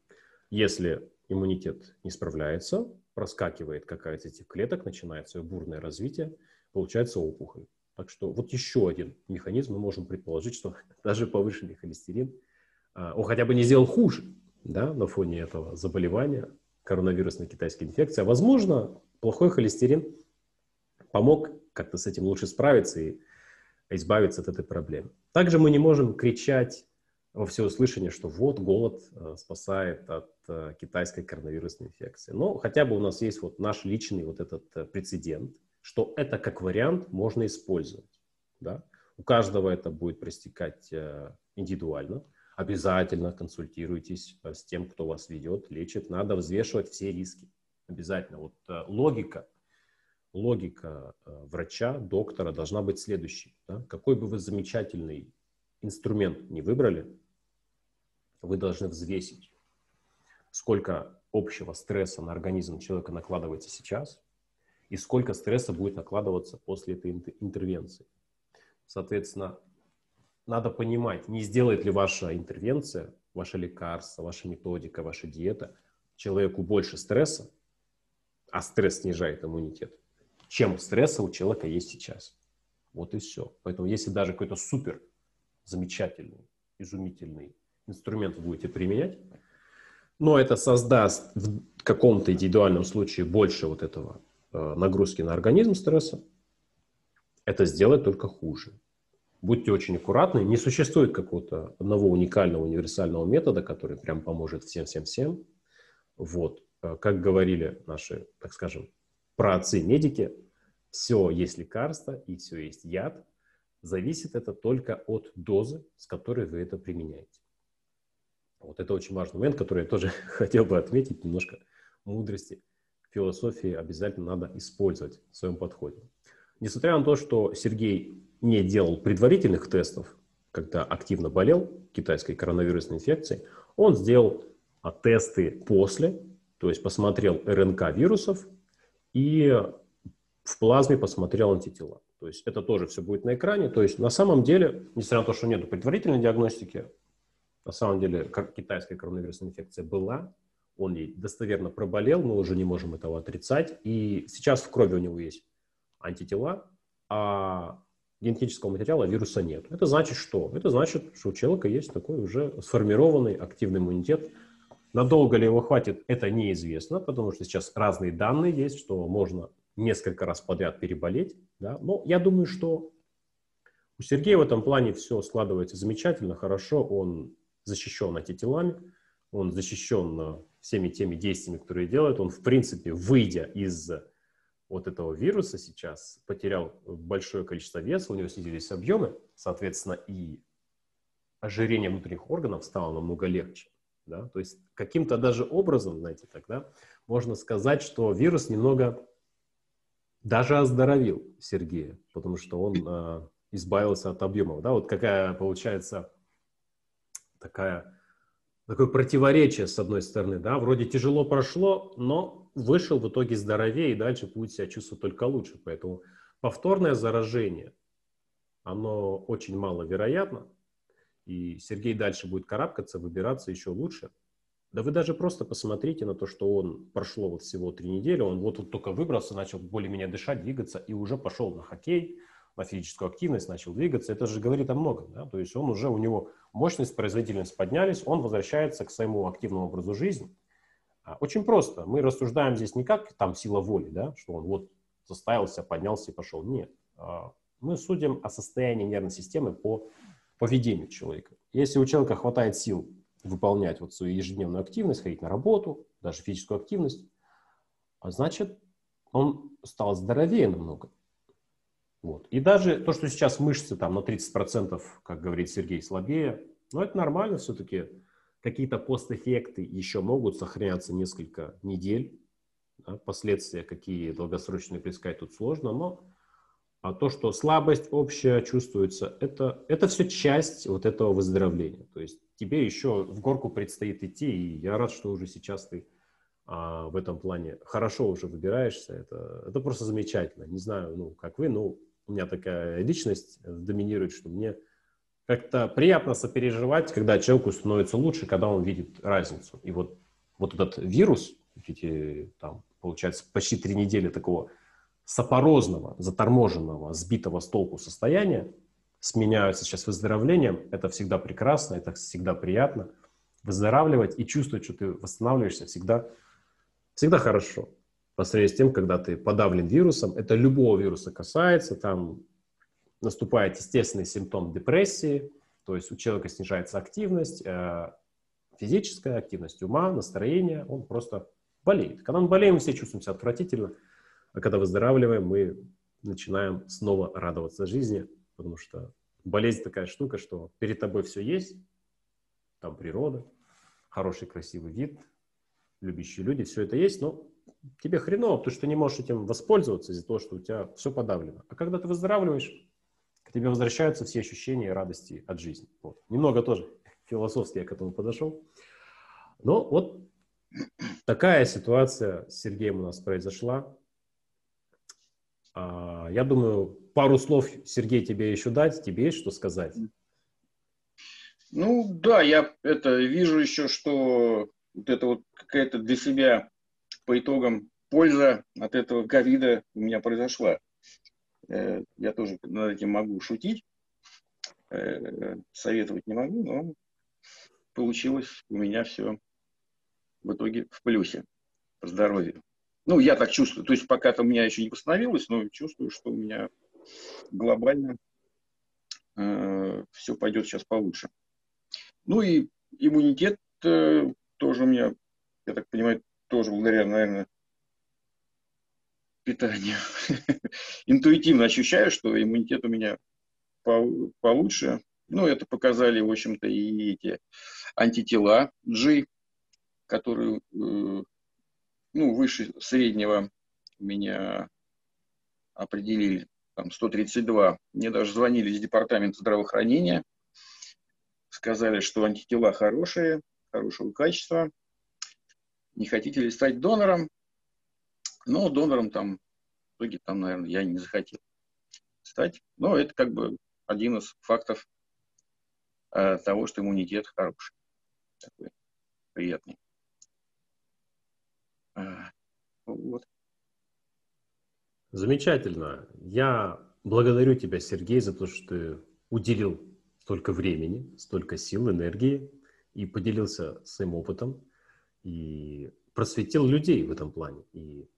Если иммунитет не справляется, проскакивает какая-то из этих клеток, начинает свое бурное развитие, получается опухоль. Так что вот еще один механизм мы можем предположить, что (laughs) даже повышенный холестерин, а, он хотя бы не сделал хуже да, на фоне этого заболевания, коронавирусной китайской инфекции. А возможно, плохой холестерин помог как-то с этим лучше справиться и избавиться от этой проблемы. Также мы не можем кричать во всеуслышание, что вот голод э, спасает от э, китайской коронавирусной инфекции. Но хотя бы у нас есть вот наш личный вот этот э, прецедент, что это как вариант можно использовать. Да? У каждого это будет проистекать индивидуально. Обязательно консультируйтесь с тем, кто вас ведет, лечит. Надо взвешивать все риски. Обязательно. Вот логика, логика врача, доктора должна быть следующей. Да? Какой бы вы замечательный инструмент не выбрали, вы должны взвесить, сколько общего стресса на организм человека накладывается сейчас и сколько стресса будет накладываться после этой интервенции. Соответственно, надо понимать, не сделает ли ваша интервенция, ваше лекарство, ваша методика, ваша диета человеку больше стресса, а стресс снижает иммунитет, чем стресса у человека есть сейчас. Вот и все. Поэтому если даже какой-то супер замечательный, изумительный инструмент вы будете применять, но это создаст в каком-то индивидуальном случае больше вот этого нагрузки на организм стресса, это сделает только хуже. Будьте очень аккуратны. Не существует какого-то одного уникального универсального метода, который прям поможет всем-всем-всем. Вот. Э, как говорили наши, так скажем, праотцы-медики, все есть лекарство и все есть яд. Зависит это только от дозы, с которой вы это применяете. Вот это очень важный момент, который я тоже (laughs) хотел бы отметить, немножко мудрости, философии обязательно надо использовать в своем подходе. Несмотря на то, что Сергей не делал предварительных тестов, когда активно болел китайской коронавирусной инфекцией, он сделал а, тесты после, то есть посмотрел РНК вирусов и в плазме посмотрел антитела. То есть это тоже все будет на экране. То есть на самом деле, несмотря на то, что нет предварительной диагностики, на самом деле, как китайская коронавирусная инфекция была, он достоверно проболел, мы уже не можем этого отрицать. И сейчас в крови у него есть антитела, а генетического материала вируса нет. Это значит что? Это значит, что у человека есть такой уже сформированный активный иммунитет. Надолго ли его хватит, это неизвестно, потому что сейчас разные данные есть, что можно несколько раз подряд переболеть. Да? Но я думаю, что у Сергея в этом плане все складывается замечательно, хорошо. Он защищен антителами, он защищен всеми теми действиями, которые делает. Он, в принципе, выйдя из вот этого вируса сейчас, потерял большое количество веса, у него снизились объемы, соответственно, и ожирение внутренних органов стало намного легче. Да? То есть каким-то даже образом, знаете, тогда можно сказать, что вирус немного даже оздоровил Сергея, потому что он э, избавился от объемов. Да? Вот какая получается такая, такое противоречие с одной стороны. Да? Вроде тяжело прошло, но вышел в итоге здоровее и дальше будет себя чувствовать только лучше. Поэтому повторное заражение, оно очень маловероятно, и Сергей дальше будет карабкаться, выбираться еще лучше. Да вы даже просто посмотрите на то, что он прошло вот всего три недели, он вот, вот только выбрался, начал более-менее дышать, двигаться и уже пошел на хоккей, на физическую активность, начал двигаться. Это же говорит о многом. Да? То есть он уже, у него мощность, производительность поднялись, он возвращается к своему активному образу жизни. А, очень просто. Мы рассуждаем здесь не как там сила воли, да, что он вот заставился, поднялся и пошел. Нет. А, мы судим о состоянии нервной системы по поведению человека. Если у человека хватает сил выполнять вот свою ежедневную активность, ходить на работу, даже физическую активность, а значит, он стал здоровее намного. Вот. И даже то, что сейчас мышцы там на 30%, как говорит Сергей, слабее, ну, это нормально все-таки Какие-то постэффекты еще могут сохраняться несколько недель. Да, последствия, какие долгосрочные предсказать тут сложно, но а то, что слабость общая чувствуется, это, это все часть вот этого выздоровления. То есть тебе еще в горку предстоит идти, и я рад, что уже сейчас ты а, в этом плане хорошо уже выбираешься. Это, это просто замечательно. Не знаю, ну, как вы, но у меня такая личность доминирует, что мне как-то приятно сопереживать, когда человеку становится лучше, когда он видит разницу. И вот, вот этот вирус, эти, там, получается, почти три недели такого сапорозного, заторможенного, сбитого с толку состояния, сменяются сейчас выздоровлением. Это всегда прекрасно, это всегда приятно. Выздоравливать и чувствовать, что ты восстанавливаешься, всегда, всегда хорошо. По сравнению с тем, когда ты подавлен вирусом, это любого вируса касается, там наступает естественный симптом депрессии, то есть у человека снижается активность, э, физическая активность ума, настроение, он просто болеет. Когда мы болеем, мы все чувствуем себя отвратительно, а когда выздоравливаем, мы начинаем снова радоваться жизни, потому что болезнь такая штука, что перед тобой все есть, там природа, хороший красивый вид, любящие люди, все это есть, но тебе хреново, потому что ты не можешь этим воспользоваться из-за того, что у тебя все подавлено. А когда ты выздоравливаешь, к тебе возвращаются все ощущения и радости от жизни. Вот. Немного тоже (laughs) философски я к этому подошел. Но вот такая ситуация с Сергеем у нас произошла. А, я думаю, пару слов, Сергей, тебе еще дать. Тебе есть что сказать? Ну да, я это вижу еще, что вот это вот какая-то для себя по итогам польза от этого ковида у меня произошла. Э, я тоже над этим могу шутить, э, советовать не могу, но получилось у меня все в итоге в плюсе по здоровью. Ну, я так чувствую. То есть пока то у меня еще не восстановилось, но чувствую, что у меня глобально э, все пойдет сейчас получше. Ну и иммунитет э, тоже у меня, я так понимаю, тоже благодаря, наверное, питанию. (laughs) Интуитивно ощущаю, что иммунитет у меня получше. Ну, это показали, в общем-то, и эти антитела G, которые, э, ну, выше среднего меня определили, там, 132. Мне даже звонили из департамента здравоохранения, сказали, что антитела хорошие, хорошего качества. Не хотите ли стать донором? Но донором там, в итоге там, наверное, я не захотел стать. Но это как бы один из фактов э, того, что иммунитет хороший. Такой приятный. А, вот. Замечательно. Я благодарю тебя, Сергей, за то, что ты уделил столько времени, столько сил, энергии и поделился своим опытом и просветил людей в этом плане. И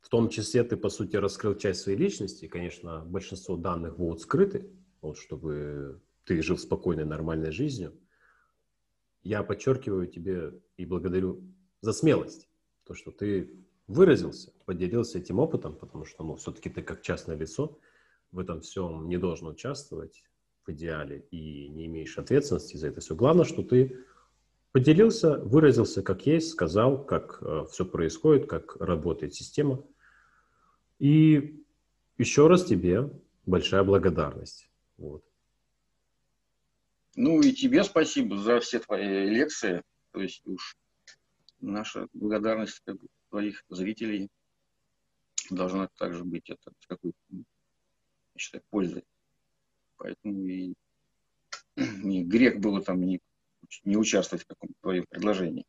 в том числе ты, по сути, раскрыл часть своей личности. Конечно, большинство данных будут скрыты, вот, чтобы ты жил спокойной, нормальной жизнью. Я подчеркиваю тебе и благодарю за смелость, то, что ты выразился, поделился этим опытом, потому что, ну, все-таки ты как частное лицо в этом всем не должен участвовать в идеале и не имеешь ответственности за это все. Главное, что ты поделился, выразился как есть, сказал, как э, все происходит, как работает система. И еще раз тебе большая благодарность. Вот. Ну и тебе спасибо за все твои лекции. То есть уж наша благодарность как твоих зрителей должна также быть это с какой-то, я считаю, пользой. Поэтому и, (clears throat) и грех было там не, не участвовать в каком-то твоем предложении.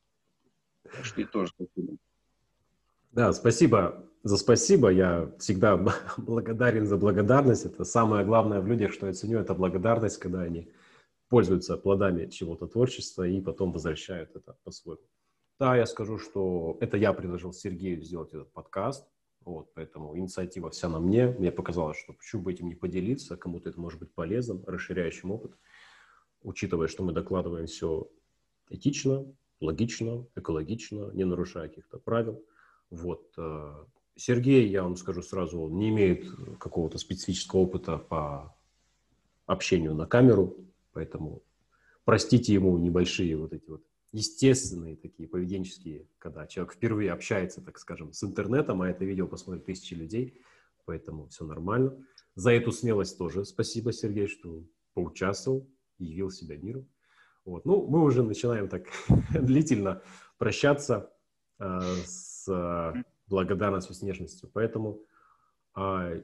Так что и тоже спасибо. Да, спасибо за спасибо. Я всегда (laughs) благодарен за благодарность. Это самое главное в людях, что я ценю, это благодарность, когда они пользуются плодами чего-то творчества и потом возвращают это по-своему. Да, я скажу, что это я предложил Сергею сделать этот подкаст. Вот, поэтому инициатива вся на мне. Мне показалось, что почему бы этим не поделиться, кому-то это может быть полезным, расширяющим опыт, учитывая, что мы докладываем все этично, логично, экологично, не нарушая каких-то правил. Вот. Э, Сергей, я вам скажу сразу, не имеет какого-то специфического опыта по общению на камеру, поэтому простите ему небольшие вот эти вот естественные такие поведенческие, когда человек впервые общается, так скажем, с интернетом, а это видео посмотрят тысячи людей, поэтому все нормально. За эту смелость тоже спасибо, Сергей, что поучаствовал, явил себя миру. Вот. Ну, мы уже начинаем так (laughs) длительно прощаться э, с э, благодарностью, с нежностью. Поэтому э,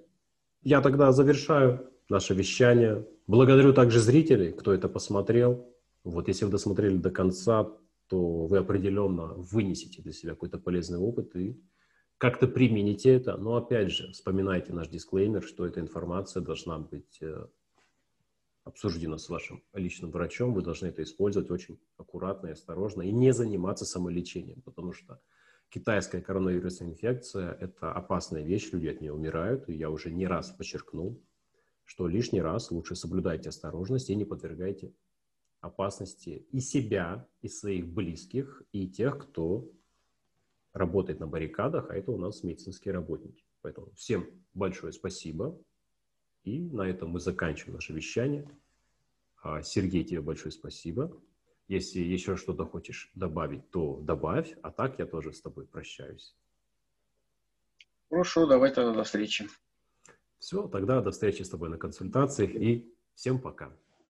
я тогда завершаю наше вещание. Благодарю также зрителей, кто это посмотрел. Вот если вы досмотрели до конца, то вы определенно вынесете для себя какой-то полезный опыт и как-то примените это. Но опять же, вспоминайте наш дисклеймер, что эта информация должна быть обсуждена с вашим личным врачом. Вы должны это использовать очень аккуратно и осторожно и не заниматься самолечением, потому что китайская коронавирусная инфекция – это опасная вещь, люди от нее умирают. И я уже не раз подчеркнул, что лишний раз лучше соблюдайте осторожность и не подвергайте опасности и себя, и своих близких, и тех, кто работает на баррикадах, а это у нас медицинские работники. Поэтому всем большое спасибо. И на этом мы заканчиваем наше вещание. А, Сергей, тебе большое спасибо. Если еще что-то хочешь добавить, то добавь, а так я тоже с тобой прощаюсь. Хорошо, давай тогда до встречи. Все, тогда до встречи с тобой на консультациях и всем пока.